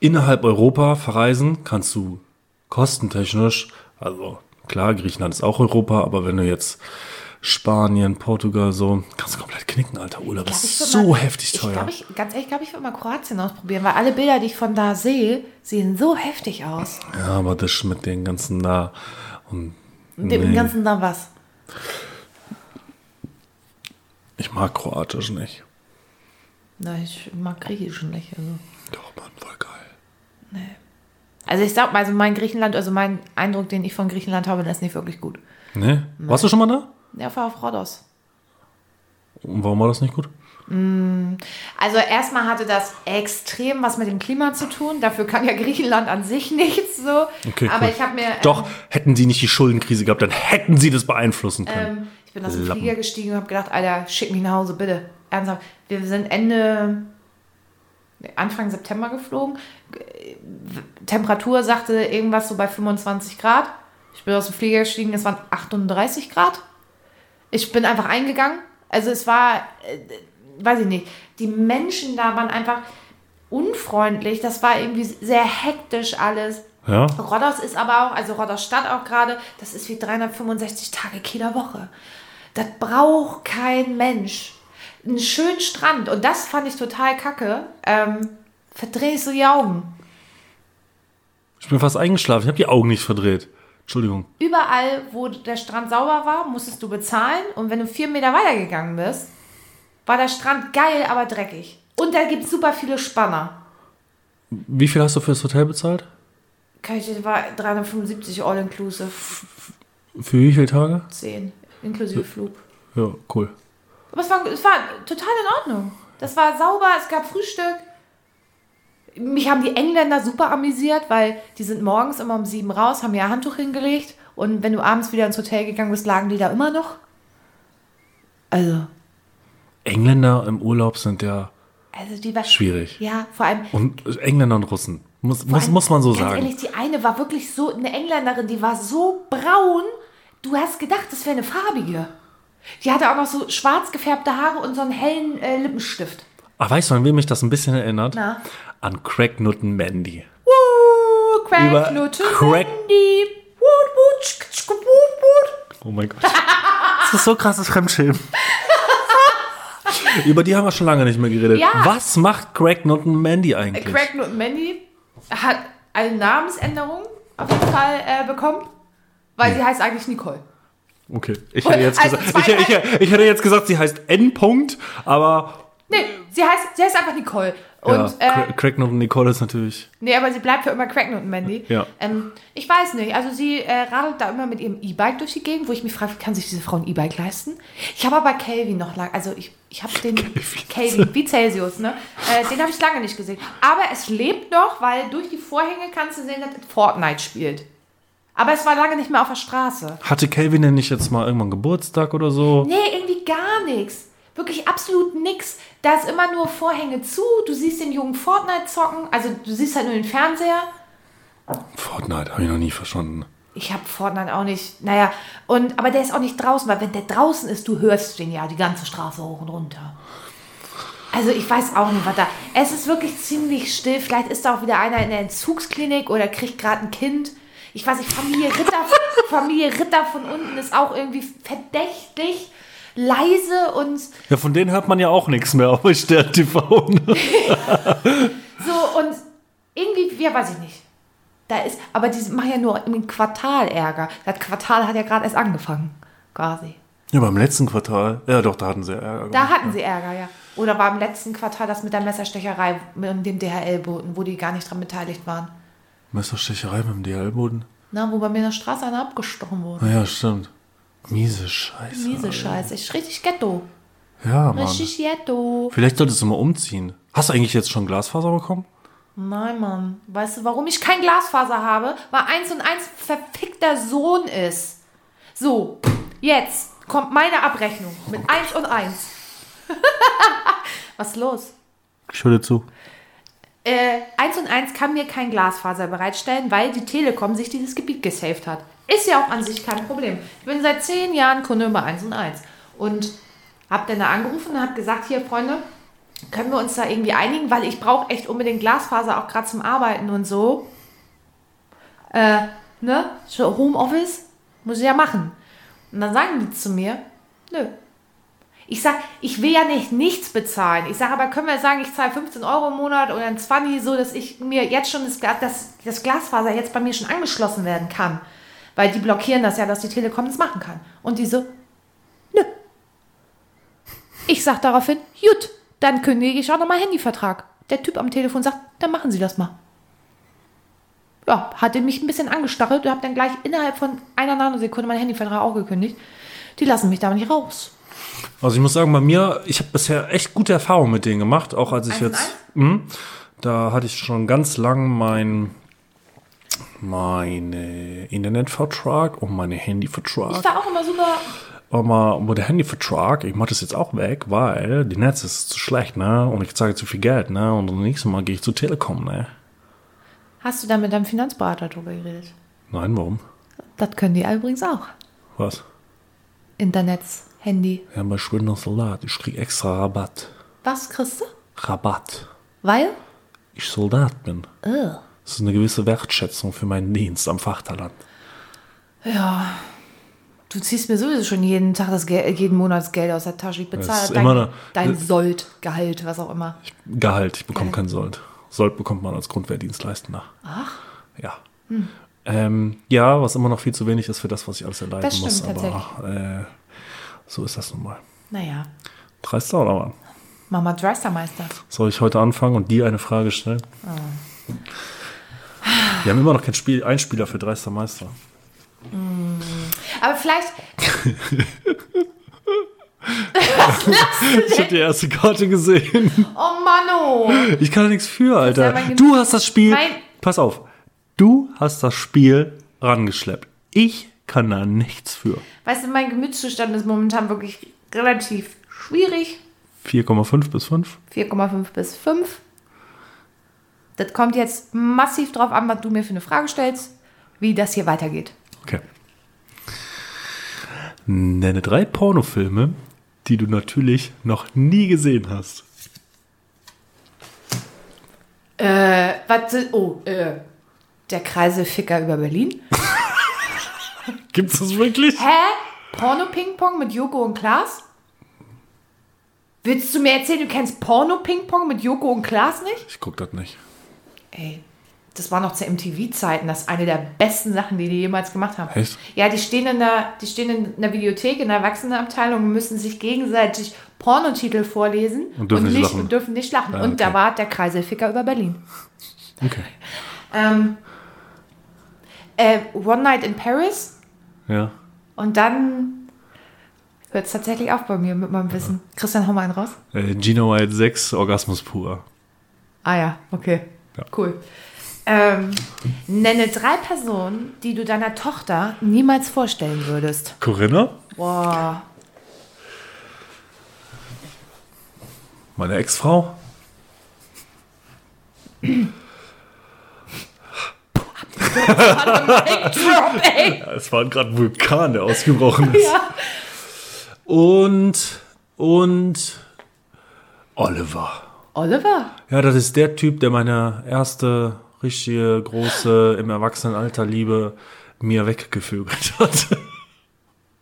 innerhalb Europa verreisen kannst du kostentechnisch, also klar, Griechenland ist auch Europa, aber wenn du jetzt Spanien, Portugal so, kannst du komplett knicken, alter Urlaub. Ich ich ist so mal- heftig Ich teuer. glaube, ich, ganz ehrlich, glaube ich, würde mal Kroatien ausprobieren, weil alle Bilder, die ich von da sehe, sehen so heftig aus. Ja, aber das mit den ganzen da und Mit dem nee, ganzen da was. ich mag Kroatisch nicht. Nein, ich mag Griechisch nicht. Also. Doch, Mann, voll geil. also ich sag mal, also mein Griechenland, also mein Eindruck, den ich von Griechenland habe, der ist nicht wirklich gut. Ne? Warst du schon mal da? Ja, war auf Rhodos. Und warum war das nicht gut? Also erstmal hatte das extrem was mit dem Klima zu tun. Dafür kann ja Griechenland an sich *laughs* nichts so. Okay, Aber cool. ich habe mir... Doch, hätten sie nicht die Schuldenkrise gehabt, dann hätten sie das beeinflussen können. Ähm, ich bin aus dem Lappen. Flieger gestiegen und habe gedacht, Alter, schick mich nach Hause, bitte. Ernsthaft. Wir sind Ende, Anfang September geflogen. Temperatur sagte irgendwas so bei 25 Grad. Ich bin aus dem Flieger gestiegen, es waren 38 Grad. Ich bin einfach eingegangen. Also es war, äh, weiß ich nicht, die Menschen da waren einfach unfreundlich. Das war irgendwie sehr hektisch alles. ja? Rhodos ist aber auch, also Rhodos Stadt auch gerade, das ist wie 365 Tage Kieler Woche. Das braucht kein Mensch. Einen schönen Strand und das fand ich total kacke. Ähm, verdreh ich so die Augen. Ich bin fast eingeschlafen. Ich habe die Augen nicht verdreht. Entschuldigung. Überall, wo der Strand sauber war, musstest du bezahlen und wenn du vier Meter weitergegangen bist, war der Strand geil, aber dreckig. Und da gibt es super viele Spanner. Wie viel hast du für das Hotel bezahlt? Das war 375 all-inclusive, Für wie viele Tage? 10, inklusive Flug. Ja, cool. Aber es war, es war total in Ordnung. Das war sauber, es gab Frühstück. Mich haben die Engländer super amüsiert, weil die sind morgens immer um sieben raus, haben ihr Handtuch hingelegt und wenn du abends wieder ins Hotel gegangen bist, lagen die da immer noch. Also, Engländer im Urlaub sind ja also die war schwierig. Ja, vor allem. Und Engländer und Russen. Muss, muss, allem, muss man so sagen. ehrlich, die eine war wirklich so, eine Engländerin, die war so braun, du hast gedacht, das wäre eine farbige. Die hatte auch noch so schwarz gefärbte Haare und so einen hellen äh, Lippenstift. Ach, weißt du, an wen mich das ein bisschen erinnert? Na? An Craig Nutten Mandy. Woo, Crack, Über Nutte, Crack- Mandy. Oh mein Gott. Das ist so krasses Fremdschämen. *laughs* Über die haben wir schon lange nicht mehr geredet. Ja. Was macht Craig Nutten Mandy eigentlich? Crack, Nutte, Mandy hat eine Namensänderung auf jeden Fall äh, bekommen, weil sie heißt eigentlich Nicole. Okay. Ich hätte, jetzt Also gesagt, ich, ich, ich hätte jetzt gesagt, sie heißt N. -Punkt, aber Nee, sie heißt, sie heißt einfach Nicole. Und, ja, äh, Cra- Cracknot und Nicole ist natürlich. nee, aber sie bleibt für immer Cracknot und Mandy. Ja. Ähm, ich weiß nicht, also sie äh, radelt da immer mit ihrem E-Bike durch die Gegend, wo ich mich frage, wie kann sich diese Frau ein E-Bike leisten? Ich habe aber Calvin noch lange, also ich, ich habe den Calvin, wie Celsius, ne? Äh, den habe ich lange nicht gesehen. Aber es lebt noch, weil durch die Vorhänge kannst du sehen, dass es Fortnite spielt. Aber es war lange nicht mehr auf der Straße. Hatte Calvin denn nicht jetzt mal irgendwann Geburtstag oder so? Nee, irgendwie gar nichts. Wirklich absolut nix. Da ist immer nur Vorhänge zu. Du siehst den Jungen Fortnite zocken. Also du siehst halt nur den Fernseher. Fortnite habe ich noch nie verstanden. Ich habe Fortnite auch nicht. Naja, und, aber der ist auch nicht draußen, weil wenn der draußen ist, du hörst den ja die ganze Straße hoch und runter. Also ich weiß auch nicht, was da. Es ist wirklich ziemlich still. Vielleicht ist da auch wieder einer in der Entzugsklinik oder kriegt gerade ein Kind. Ich weiß nicht, Familie Ritter, *laughs* Familie Ritter von unten ist auch irgendwie verdächtig leise und Ja, von denen hört man ja auch nichts mehr auf Stern TV. Ne? *laughs* So, und irgendwie, ja, weiß ich nicht. Da ist, aber die machen ja nur im Quartal Ärger. Das Quartal hat ja gerade erst angefangen, quasi. Ja, beim letzten Quartal. Ja, doch, da hatten sie Ärger. Da hatten sie Ärger, ja. Oder war im letzten Quartal das mit der Messerstecherei mit dem DHL-Boten, wo die gar nicht dran beteiligt waren. Messerstecherei mit dem DL-Boden. Na, wo bei mir in der Straße einer abgestochen wurde. Ja, stimmt. Miese Scheiße. Miese Scheiße. Ist richtig Ghetto. Ja, Mann. Richtig Ghetto. Vielleicht solltest du mal umziehen. Hast du eigentlich jetzt schon Glasfaser bekommen? Nein, Mann. Weißt du, warum ich kein Glasfaser habe? Weil eins und eins verfickter Sohn ist. So, jetzt kommt meine Abrechnung mit eins und eins. *laughs* Was ist los? Ich höre dir zu. Äh, 1 und 1 kann mir kein Glasfaser bereitstellen, weil die Telekom sich dieses Gebiet gesaved hat. Ist ja auch an sich kein Problem. Ich bin seit 10 Jahren Kunde bei 1 und 1. Und hab dann da angerufen und hab gesagt, hier Freunde, können wir uns da irgendwie einigen, weil ich brauche echt unbedingt Glasfaser, auch gerade zum Arbeiten und so. Äh, ne? Homeoffice muss ich ja machen. Und dann sagen die zu mir, nö, ich sag, ich will ja nicht nichts bezahlen. Ich sage, aber können wir sagen, ich zahle 15 Euro im Monat oder ein 20, so dass ich mir jetzt schon das, das, das Glasfaser jetzt bei mir schon angeschlossen werden kann. Weil die blockieren das ja, dass die Telekom das machen kann. Und die so, nö. Ich sag daraufhin, gut, dann kündige ich auch nochmal Handyvertrag. Der Typ am Telefon sagt, dann machen Sie das mal. Ja, hatte mich ein bisschen angestachelt und habe dann gleich innerhalb von einer Nanosekunde meinen Handyvertrag auch gekündigt. Die lassen mich da nicht raus. Also ich muss sagen, bei mir, ich habe bisher echt gute Erfahrungen mit denen gemacht, auch als ich jetzt, Mhm. da hatte ich schon ganz lang mein meine Internetvertrag und meine Ich Handyvertrag. war auch immer super Aber mit der Handyvertrag, ich mache das jetzt auch weg, weil die Netz ist zu schlecht, ne? Und ich zahle zu viel Geld, ne? Und das nächste Mal gehe ich zu Telekom, ne? Hast du da mit deinem Finanzberater drüber geredet? Nein, warum? Das können die übrigens auch. Was? Internets, Handy. Ja, bei Schwindler Soldat, ich krieg extra Rabatt. Was kriegst du? Rabatt. Weil? Ich Soldat bin. Ugh. Das ist eine gewisse Wertschätzung für meinen Dienst am Vaterland. Ja. Du ziehst mir sowieso schon jeden Tag das Geld, jeden Monat das Geld aus der Tasche. Ich bezahle dein, eine- dein Sold, Gehalt, was auch immer. Gehalt, ich bekomme Gehalt. kein Sold. Sold bekommt man als Grundwehrdienstleistender. Ach. Ja. Ähm, ja, was immer noch viel zu wenig ist für das, was ich alles erleiden Das muss. stimmt Aber äh, so ist das nun mal. Naja. Dreister oder was? Mama Dreistermeister. Soll ich heute anfangen und dir eine Frage stellen? Oh. Wir haben immer noch keinen Spiel Einspieler für Dreister Meister. Aber vielleicht, *laughs* Ich habe die erste Karte gesehen. oh Mano. Ich kann da nichts für, Alter. Du hast das Spiel. Pass auf. Du hast das Spiel rangeschleppt. Ich kann da nichts für. Weißt du, mein Gemütszustand ist momentan wirklich relativ schwierig. 4,5 bis 5. 4,5 bis 5. Das kommt jetzt massiv drauf an, was du mir für eine Frage stellst, wie das hier weitergeht. Okay. Nenne drei Pornofilme, die du natürlich noch nie gesehen hast. Äh, was, oh, äh, der Kreiselficker über Berlin. *laughs* Gibt's das wirklich? Hä? Porno-Ping-Pong mit Joko und Klaas? Willst du mir erzählen, du kennst Porno-Ping-Pong mit Joko und Klaas nicht? Ich guck das nicht. Ey, das war noch zu MTV-Zeiten, das ist eine der besten Sachen, die die jemals gemacht haben. Echt? Ja, die stehen in der, die stehen in der Videothek, in der Erwachsenenabteilung und müssen sich gegenseitig Pornotitel vorlesen Und dürfen nicht lachen. und dürfen nicht lachen. Ah, Und da okay. war der Kreiselficker über Berlin. Okay. Ähm, äh, One Night in Paris Ja. und dann hört es tatsächlich auf bei mir mit meinem Wissen. Christian, hau mal einen raus. Äh, Gina White 6, Orgasmus pur. Ah ja, okay. Ja. Cool. Ähm, nenne drei Personen, die du deiner Tochter niemals vorstellen würdest. Corinna, Boah. meine Ex-Frau. *clears throat* Mic drop, ey. Ja, es war gerade ein Vulkan, der ausgebrochen ist. *laughs* Ja. Und, und Oliver. Oliver? Ja, das ist der Typ, der meine erste richtige große im Erwachsenenalter Liebe mir weggevögelt hat.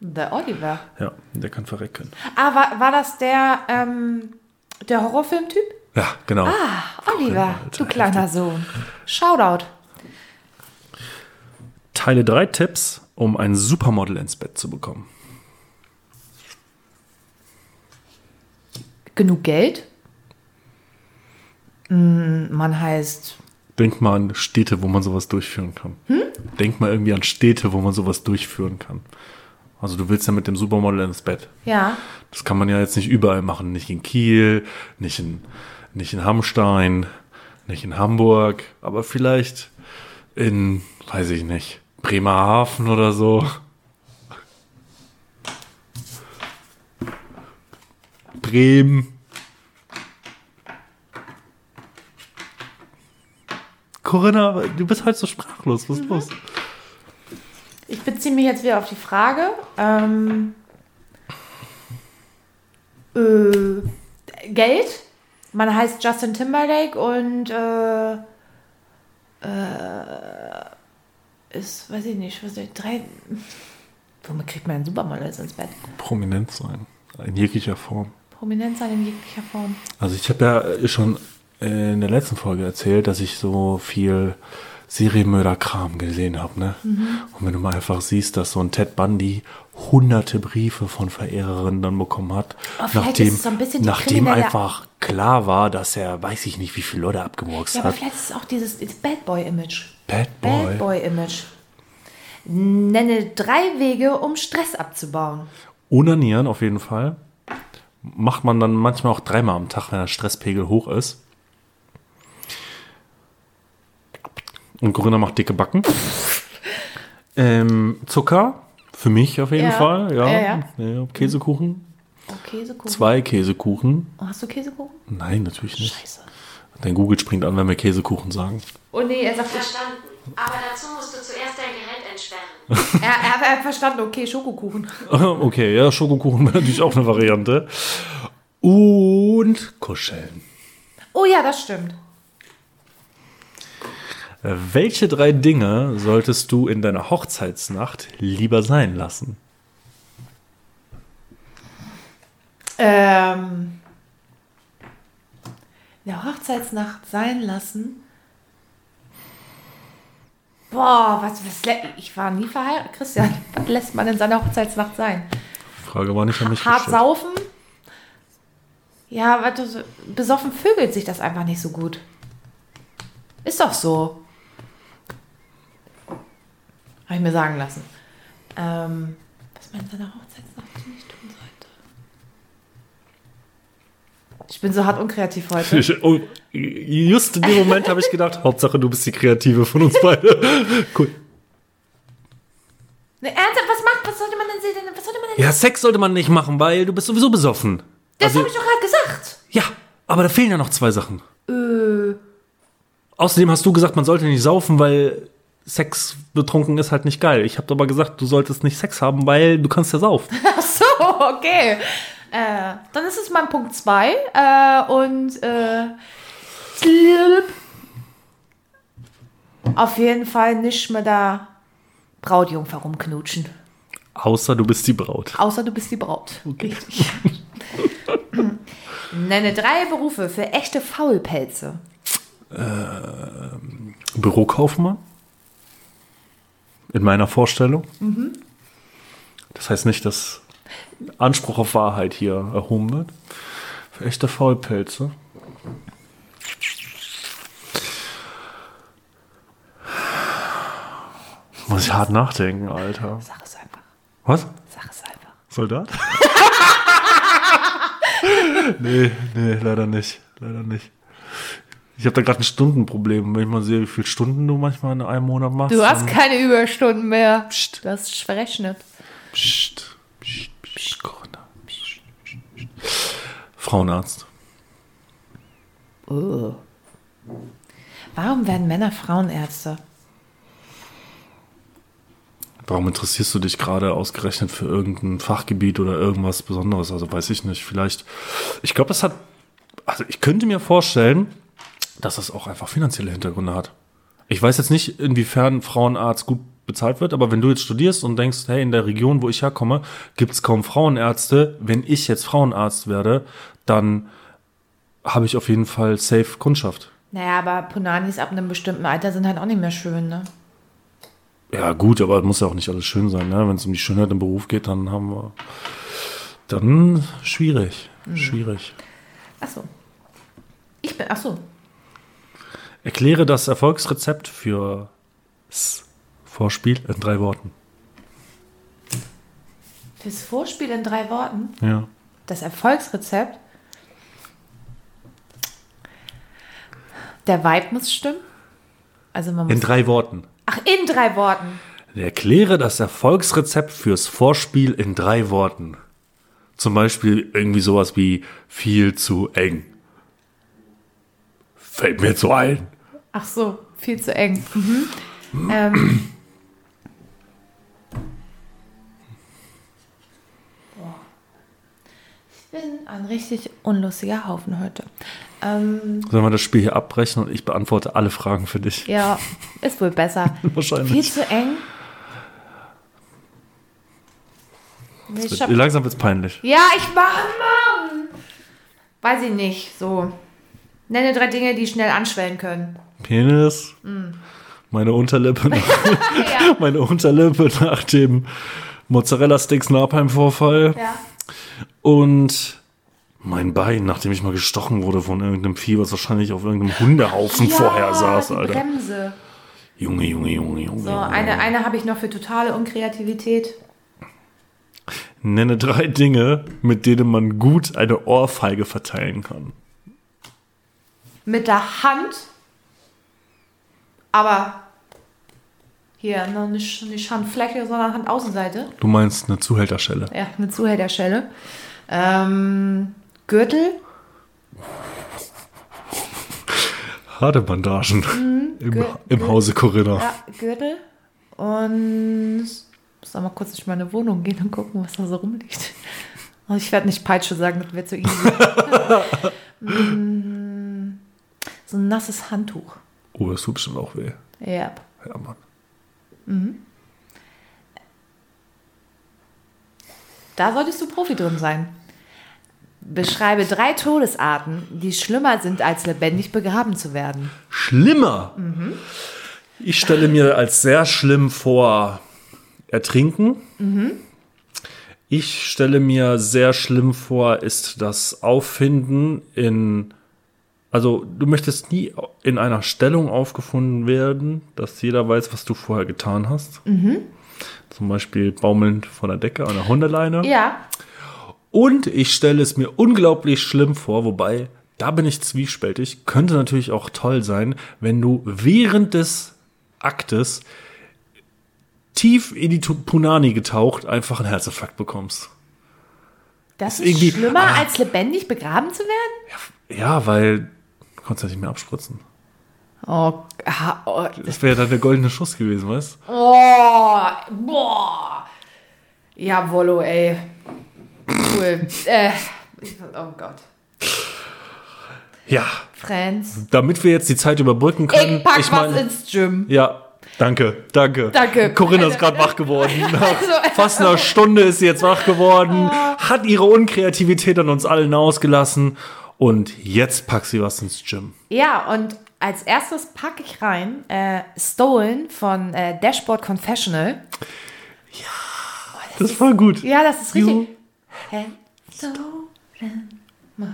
Der Oliver. Ja, der kann verrecken. Ah, war, war das der, ähm, der Horrorfilmtyp? Ja, genau. Ah, Oliver, Alter, du kleiner Sohn. Shoutout. Teile drei Tipps, um ein Supermodel ins Bett zu bekommen. Genug Geld? Mm, Man heißt Denk mal an Städte, wo man sowas durchführen kann. Denk mal irgendwie an Städte, wo man sowas durchführen kann. Also du willst ja mit dem Supermodel ins Bett. Ja. Das kann man ja jetzt nicht überall machen. Nicht in Kiel, nicht in, nicht in Hamstein, nicht in Hamburg, aber vielleicht in, weiß ich nicht, Bremerhaven oder so. Bremen. Corinna, du bist halt so sprachlos. Was ist los? Ich beziehe mich jetzt wieder auf die Frage. Ähm, äh, Geld. Man heißt Justin Timberlake und äh, äh, ist, weiß ich nicht, was ich, drei. Womit kriegt man einen Supermodel ins Bett? Prominent sein. In jeglicher Form. Prominenz sein in jeglicher Form. Also ich habe ja schon in der letzten Folge erzählt, dass ich so viel Serienmörder-Kram gesehen habe. Ne? Und wenn du mal einfach siehst, dass so ein Ted Bundy hunderte Briefe von Verehrerinnen dann bekommen hat, Oh, nachdem, so ein nachdem einfach klar war, dass er, weiß ich nicht, wie viele Leute abgemurkst Ja, aber hat. vielleicht ist es auch dieses, dieses Bad Boy-Image. Bad Boy. Bad Boy-Image. Nenne drei Wege, um Stress abzubauen. Unanieren auf jeden Fall. Macht man dann manchmal auch dreimal am Tag, wenn der Stresspegel hoch ist. Und Corinna macht dicke Backen. Ähm, Zucker, für mich auf jeden Ja. Fall. Ja. Ja, Ja, Käsekuchen. Oh, Käsekuchen. Zwei Käsekuchen. Oh, hast du Käsekuchen? Nein, natürlich nicht. Scheiße. Dein Google springt an, wenn wir Käsekuchen sagen. Oh nee, er sagt, Verstanden. Aber dazu musst du zuerst dein Gerät entsperren. *laughs* er, er, er hat verstanden, okay, Schokokuchen. *laughs* Okay, ja, Schokokuchen wäre natürlich auch eine Variante. Und kuscheln. Oh ja, das stimmt. Welche drei Dinge solltest du in deiner Hochzeitsnacht lieber sein lassen? Ähm, der Hochzeitsnacht sein lassen. Boah, was, was ich war nie verheiratet. Christian, *laughs* was lässt man in seiner Hochzeitsnacht sein? Frage war nicht an mich Hart gestellt. saufen? Ja, warte, so- besoffen vögelt sich das einfach nicht so gut. Ist doch so. Habe ich mir sagen lassen. Ähm, was man in seiner Hochzeitsnacht nicht tun sollte. Ich bin so hart unkreativ heute. Ich, *laughs* oh, just in dem Moment habe ich gedacht, Hauptsache du bist die Kreative von uns beide. *laughs* Cool. Ne, ernsthaft, was macht, was sollte man denn sehen? Was sollte man denn Ja, Sex sollte man nicht machen, weil du bist sowieso besoffen. Das Also, habe ich doch gerade gesagt. ja, aber da fehlen ja noch zwei Sachen. Äh, Außerdem hast du gesagt, man sollte nicht saufen, weil Sex betrunken ist halt nicht geil. Ich habe aber gesagt, du solltest nicht Sex haben, weil du kannst ja saufen. *laughs* ach so, okay. Äh, dann ist es mein Punkt 2. Äh, und äh, auf jeden Fall nicht mehr da Brautjungfer rumknutschen. Außer du bist die Braut. Außer du bist die Braut. Richtig. *laughs* Nenne drei Berufe für echte Faulpelze. Bürokaufmann. In meiner Vorstellung. Das heißt nicht, dass Anspruch auf Wahrheit hier erhoben wird. Für echte Faulpelze. Muss ich hart nachdenken, Alter. Sag es einfach. Was? Sag es einfach. Soldat? *laughs* nee, nee, leider nicht. Leider nicht. Ich habe da gerade ein Stundenproblem. Wenn ich mal sehe, wie viele Stunden du manchmal in einem Monat machst. Du hast keine Überstunden mehr. Psst. Du hast verrechnet. Psst, psst, psst, Corinna. Psst, psst. Frauenarzt. Oh. Warum werden Männer Frauenärzte? Warum interessierst du dich gerade ausgerechnet für irgendein Fachgebiet oder irgendwas Besonderes? Also weiß ich nicht. Vielleicht, ich glaube, das hat, also ich könnte mir vorstellen, dass das auch einfach finanzielle Hintergründe hat. Ich weiß jetzt nicht, inwiefern Frauenarzt gut bezahlt wird, aber wenn du jetzt studierst und denkst, hey, in der Region, wo ich herkomme, gibt es kaum Frauenärzte, wenn ich jetzt Frauenarzt werde, dann habe ich auf jeden Fall safe Kundschaft. Naja, aber Punanis ab einem bestimmten Alter sind halt auch nicht mehr schön, ne? Ja, gut, aber muss ja auch nicht alles schön sein, ne? Wenn es um die Schönheit im Beruf geht, dann haben wir. Dann schwierig. Schwierig. Achso. Ich bin, achso. Erkläre das Erfolgsrezept für das Vorspiel in drei Worten. Fürs Vorspiel in drei Worten. Ja. Das Erfolgsrezept. Der Vibe muss stimmen. Also man In muss. drei Worten. Ach, in drei Worten. Erkläre das Erfolgsrezept fürs Vorspiel in drei Worten. Zum Beispiel irgendwie sowas wie viel zu eng. Fällt mir zu ein. Ach so, viel zu eng. Mhm. ähm. Boah. Ich bin ein richtig unlustiger Haufen heute. Ähm, Sollen wir das Spiel hier abbrechen und ich beantworte alle Fragen für dich? ja, ist wohl besser. *laughs* Wahrscheinlich. Viel zu eng. Nee, ich hab, Langsam wird's peinlich. ja, ich mach, Mann! Weiß ich nicht, so. Nenne drei Dinge, die schnell anschwellen können. Penis. Meine Unterlippe. *laughs* Nach, Ja. meine Unterlippe nach dem Mozzarella-Sticks Napalm-Vorfall. Ja. Und mein Bein, nachdem ich mal gestochen wurde von irgendeinem Vieh, was wahrscheinlich auf irgendeinem Hundehaufen vorher saß, die Alter. Bremse. Junge, Junge, Junge, Junge. So, Junge. eine, eine habe ich noch für totale Unkreativität. Nenne drei Dinge, mit denen man gut eine Ohrfeige verteilen kann. Mit der Hand. Aber hier noch nicht, nicht Handfläche, sondern Handaußenseite. Du meinst eine Zuhälterschelle. Ja, eine Zuhälterschelle. Ähm, Gürtel. Harte Bandagen im, Gür- im Gür- Hause Corinna. Ja, Gürtel. Und muss noch mal kurz durch meine Wohnung gehen und gucken, was da so rumliegt. Also ich werde nicht Peitsche sagen, das wird zu easy. *laughs* Mm, so ein nasses Handtuch. Oh, das tut bestimmt auch weh. Ja. Ja, Mann. Da solltest du Profi drin sein. Beschreibe drei Todesarten, die schlimmer sind, als lebendig begraben zu werden. Schlimmer. Ich stelle mir als sehr schlimm vor Ertrinken. Ich stelle mir sehr schlimm vor, ist das Auffinden in, also du möchtest nie in einer Stellung aufgefunden werden, dass jeder weiß, was du vorher getan hast. Zum Beispiel baumelnd von der Decke an der Hundeleine. Ja, Und ich stelle es mir unglaublich schlimm vor, wobei, da bin ich zwiespältig, könnte natürlich auch toll sein, wenn du während des Aktes tief in die Punani getaucht einfach einen Herzinfarkt bekommst. das Ist ist, irgendwie- schlimmer, ah. als lebendig begraben zu werden? Ja, weil du konntest ja nicht mehr abspritzen. Oh, ah, oh, Das wäre dann der goldene Schuss gewesen, weißt oh boah. Ja, Wollo, ey. Cool. *laughs* äh, oh Gott. Ja, Franz. damit wir jetzt die Zeit überbrücken können. Ich pack was mein- ins Gym. Ja, danke, danke. Danke. Corinna ist gerade wach geworden. Nach *laughs* Also- *laughs* fast einer Stunde ist sie jetzt wach geworden, hat ihre Unkreativität an uns allen ausgelassen und jetzt packt sie was ins Gym. Ja, und als erstes packe ich rein äh, Stolen von äh, Dashboard Confessional. Das war gut. Ja, das ist richtig. You- Have stolen my-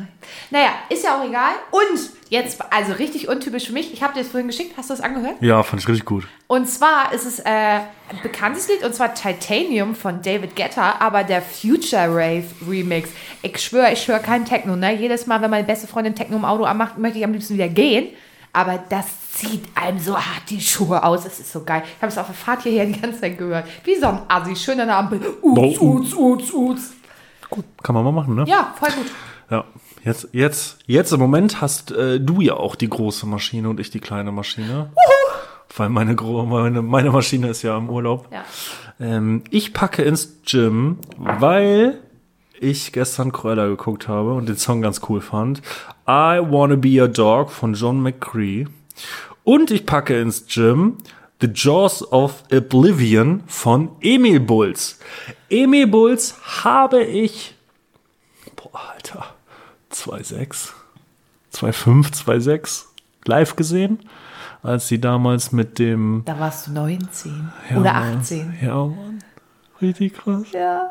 Naja, ist ja auch egal. Und jetzt, also richtig untypisch für mich, ich habe dir das vorhin geschickt, hast du das angehört? Ja, fand ich richtig gut. Und zwar ist es äh, ein bekanntes Lied, und zwar Titanium von David Guetta, aber der Future Rave Remix. Ich schwöre, ich höre kein Techno. Ne? Jedes Mal, wenn meine beste Freundin Techno im Auto anmacht, möchte ich am liebsten wieder gehen. Aber das zieht einem so hart die Schuhe aus. Es ist so geil. Ich habe es auf der Fahrt hierher die ganze Zeit gehört. Wie so ein Assi, schön an der Ampel. Uts, uts, uts, uts. Kann man mal machen, ne? Ja, voll gut. Ja. Jetzt, jetzt, jetzt im Moment hast äh, du ja auch die große Maschine und ich die kleine Maschine. Weil meine, meine, meine Maschine ist ja im Urlaub. Ja. Ähm, ich packe ins Gym, weil ich gestern Cruella geguckt habe und den Song ganz cool fand. I Wanna Be Your Dog von John McCree. Und ich packe ins Gym The Jaws of Oblivion von Emil Bulls. Emil Bulls habe ich, boah, Alter, 2,6, 2,5, 2,6 live gesehen, als sie damals mit dem Da warst du 19 ja, oder Mann. 18. Ja, Mann. Richtig krass. Ja.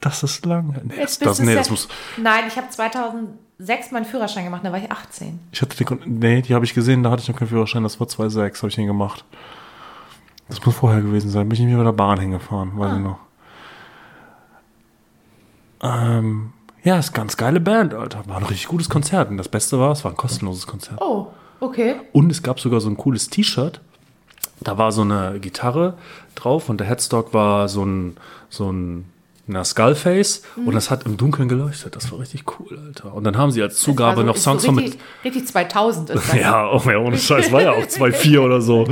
Das ist lang. Nee, das, Jetzt das, du nee, das muss. Nein, ich habe 2006 meinen Führerschein gemacht, da war ich 18. Ich hatte den, nee, die habe ich gesehen, da hatte ich noch keinen Führerschein, das war 2,6, habe ich den gemacht. Das muss vorher gewesen sein. Bin ich nicht mit der Bahn hingefahren, weiß Ah. ich noch. Ähm, ja, ist ganz geile Band, Alter. War ein richtig gutes Konzert. Und das Beste war, es war ein kostenloses Konzert. Oh, okay. Und es gab sogar so ein cooles T-Shirt. Da war so eine Gitarre drauf und der Headstock war so ein, so ein na, Skullface Mhm. und das hat im Dunkeln geleuchtet. Das war richtig cool, Alter. Und dann haben sie als Zugabe Also noch Songs so von richtig, mit. richtig 2000 ist das. *laughs* Ja, oh, ja, ohne *laughs* Scheiß, war ja auch 2,4 oder so.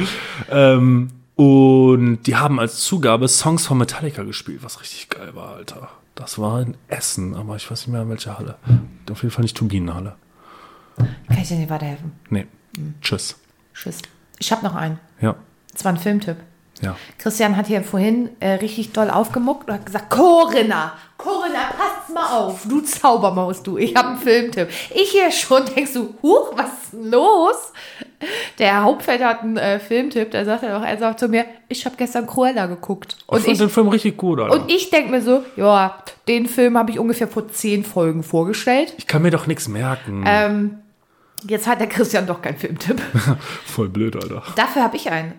Ähm, und die haben als Zugabe Songs von Metallica gespielt, was richtig geil war, Alter. Das war in Essen, aber ich weiß nicht mehr in welcher Halle. Auf jeden Fall nicht Turbinenhalle. Kann ich dir nicht weiterhelfen? Nee. Tschüss. Tschüss. Ich habe noch einen. Ja. Das war ein Filmtipp. Ja. Christian hat hier vorhin äh, richtig doll aufgemuckt und hat gesagt, Corinna, Corinna, pass mal auf, du Zaubermaus, du, ich habe einen Filmtipp. Ich hier schon, denkst du, huch, was ist los? Der Herr Hauptfeld hat einen äh, Filmtipp, da sagt er doch, er sagt zu mir, ich habe gestern Cruella geguckt. Ich Und fand ich, den Film richtig gut, Alter. und ich denke mir so, ja, den Film habe ich ungefähr vor zehn Folgen vorgestellt. ich kann mir doch nichts merken. Ähm, jetzt hat der Christian doch keinen Filmtipp. *laughs* Voll blöd, Alter. Dafür habe ich einen.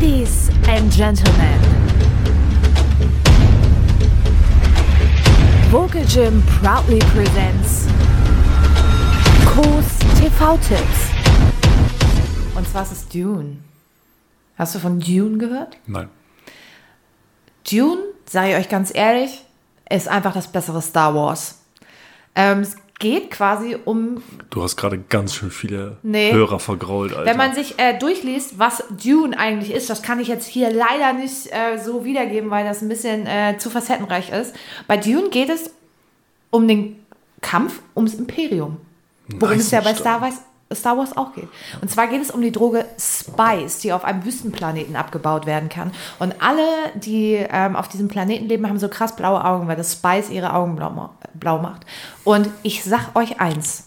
Ladies and Gentlemen. Vocal Gym proudly presents Kurs TV-Tipps. Und zwar ist es Dune. Hast du von Dune gehört? Nein. Dune, sage ich euch ganz ehrlich, ist einfach das bessere Star Wars. Ähm, es geht quasi um, Du hast gerade ganz schön viele Nee. Hörer vergrault, Alter. wenn man sich äh, durchliest, was Dune eigentlich ist, das kann ich jetzt hier leider nicht äh, so wiedergeben, weil das ein bisschen äh, zu facettenreich ist. Bei Dune geht es um den Kampf ums Imperium. Worum Nice es ja bei. Star Wars, Star Wars auch geht. Und zwar geht es um die Droge Spice, die auf einem Wüstenplaneten abgebaut werden kann. Und alle, die ähm, auf diesem Planeten leben, haben so krass blaue Augen, weil das Spice ihre Augen blau, ma- blau macht. Und ich sag euch eins.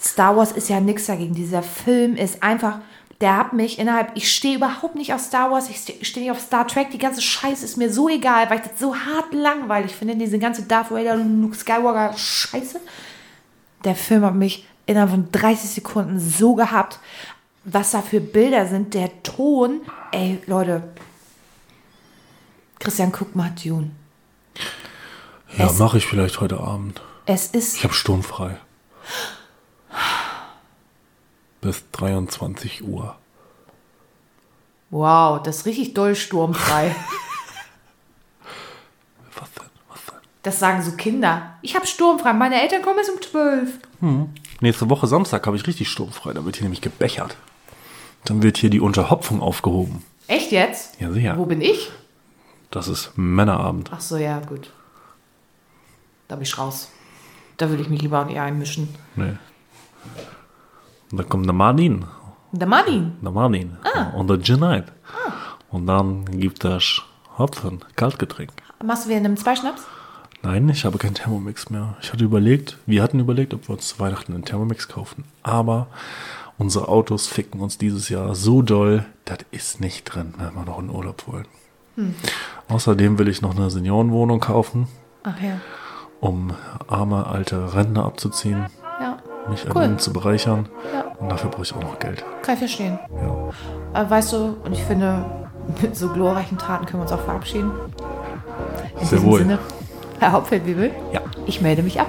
Star Wars ist ja nix dagegen. Dieser Film ist einfach, der hat mich innerhalb, ich stehe überhaupt nicht auf Star Wars, ich stehe steh nicht auf Star Trek, die ganze Scheiße ist mir so egal, weil ich das so hart langweilig finde, diese ganze Darth Vader und Luke Skywalker Scheiße. Der Film hat mich innerhalb von 30 Sekunden so gehabt, was da für Bilder sind, der Ton, ey, Leute. Christian, guck mal, Dune. Ja, mache ich vielleicht heute Abend. Es ist Ich habe sturmfrei. Bis 23 Uhr. Wow, das ist richtig doll sturmfrei. *laughs* Was denn? Was denn? Das sagen so Kinder. Ich habe sturmfrei. Meine Eltern kommen erst um 12. Nächste Woche Samstag habe ich richtig sturmfrei. Da wird hier nämlich gebechert. Dann wird hier die Unterhopfung aufgehoben. Echt jetzt? Ja, sicher. Wo bin ich? Das ist Männerabend. Ach so, ja, gut. Da bin ich raus. Da würde ich mich lieber nicht einmischen. Nee. Und dann kommt der Martin. Der Martin. Der Martin. Und der Junaid. Und dann gibt es Hopfen, Kaltgetränk. Machst du wieder einen Zweischnaps? Nein, ich habe keinen Thermomix mehr. Ich hatte überlegt, wir hatten überlegt, ob wir uns zu Weihnachten einen Thermomix kaufen. Aber unsere Autos ficken uns dieses Jahr so doll, das ist nicht drin, wenn wir noch in Urlaub wollen. Außerdem will ich noch eine Seniorenwohnung kaufen, Ach ja. Um arme alte Rentner abzuziehen, Ja. mich Cool. an ihnen zu bereichern. Ja. Und dafür brauche ich auch noch Geld. Kann ich verstehen. Ja. Äh, weißt du, und ich finde, mit so glorreichen Taten können wir uns auch verabschieden. In Sehr diesem wohl. Sinne, Herr Hauptfeldwebel, Ja. ich melde mich ab.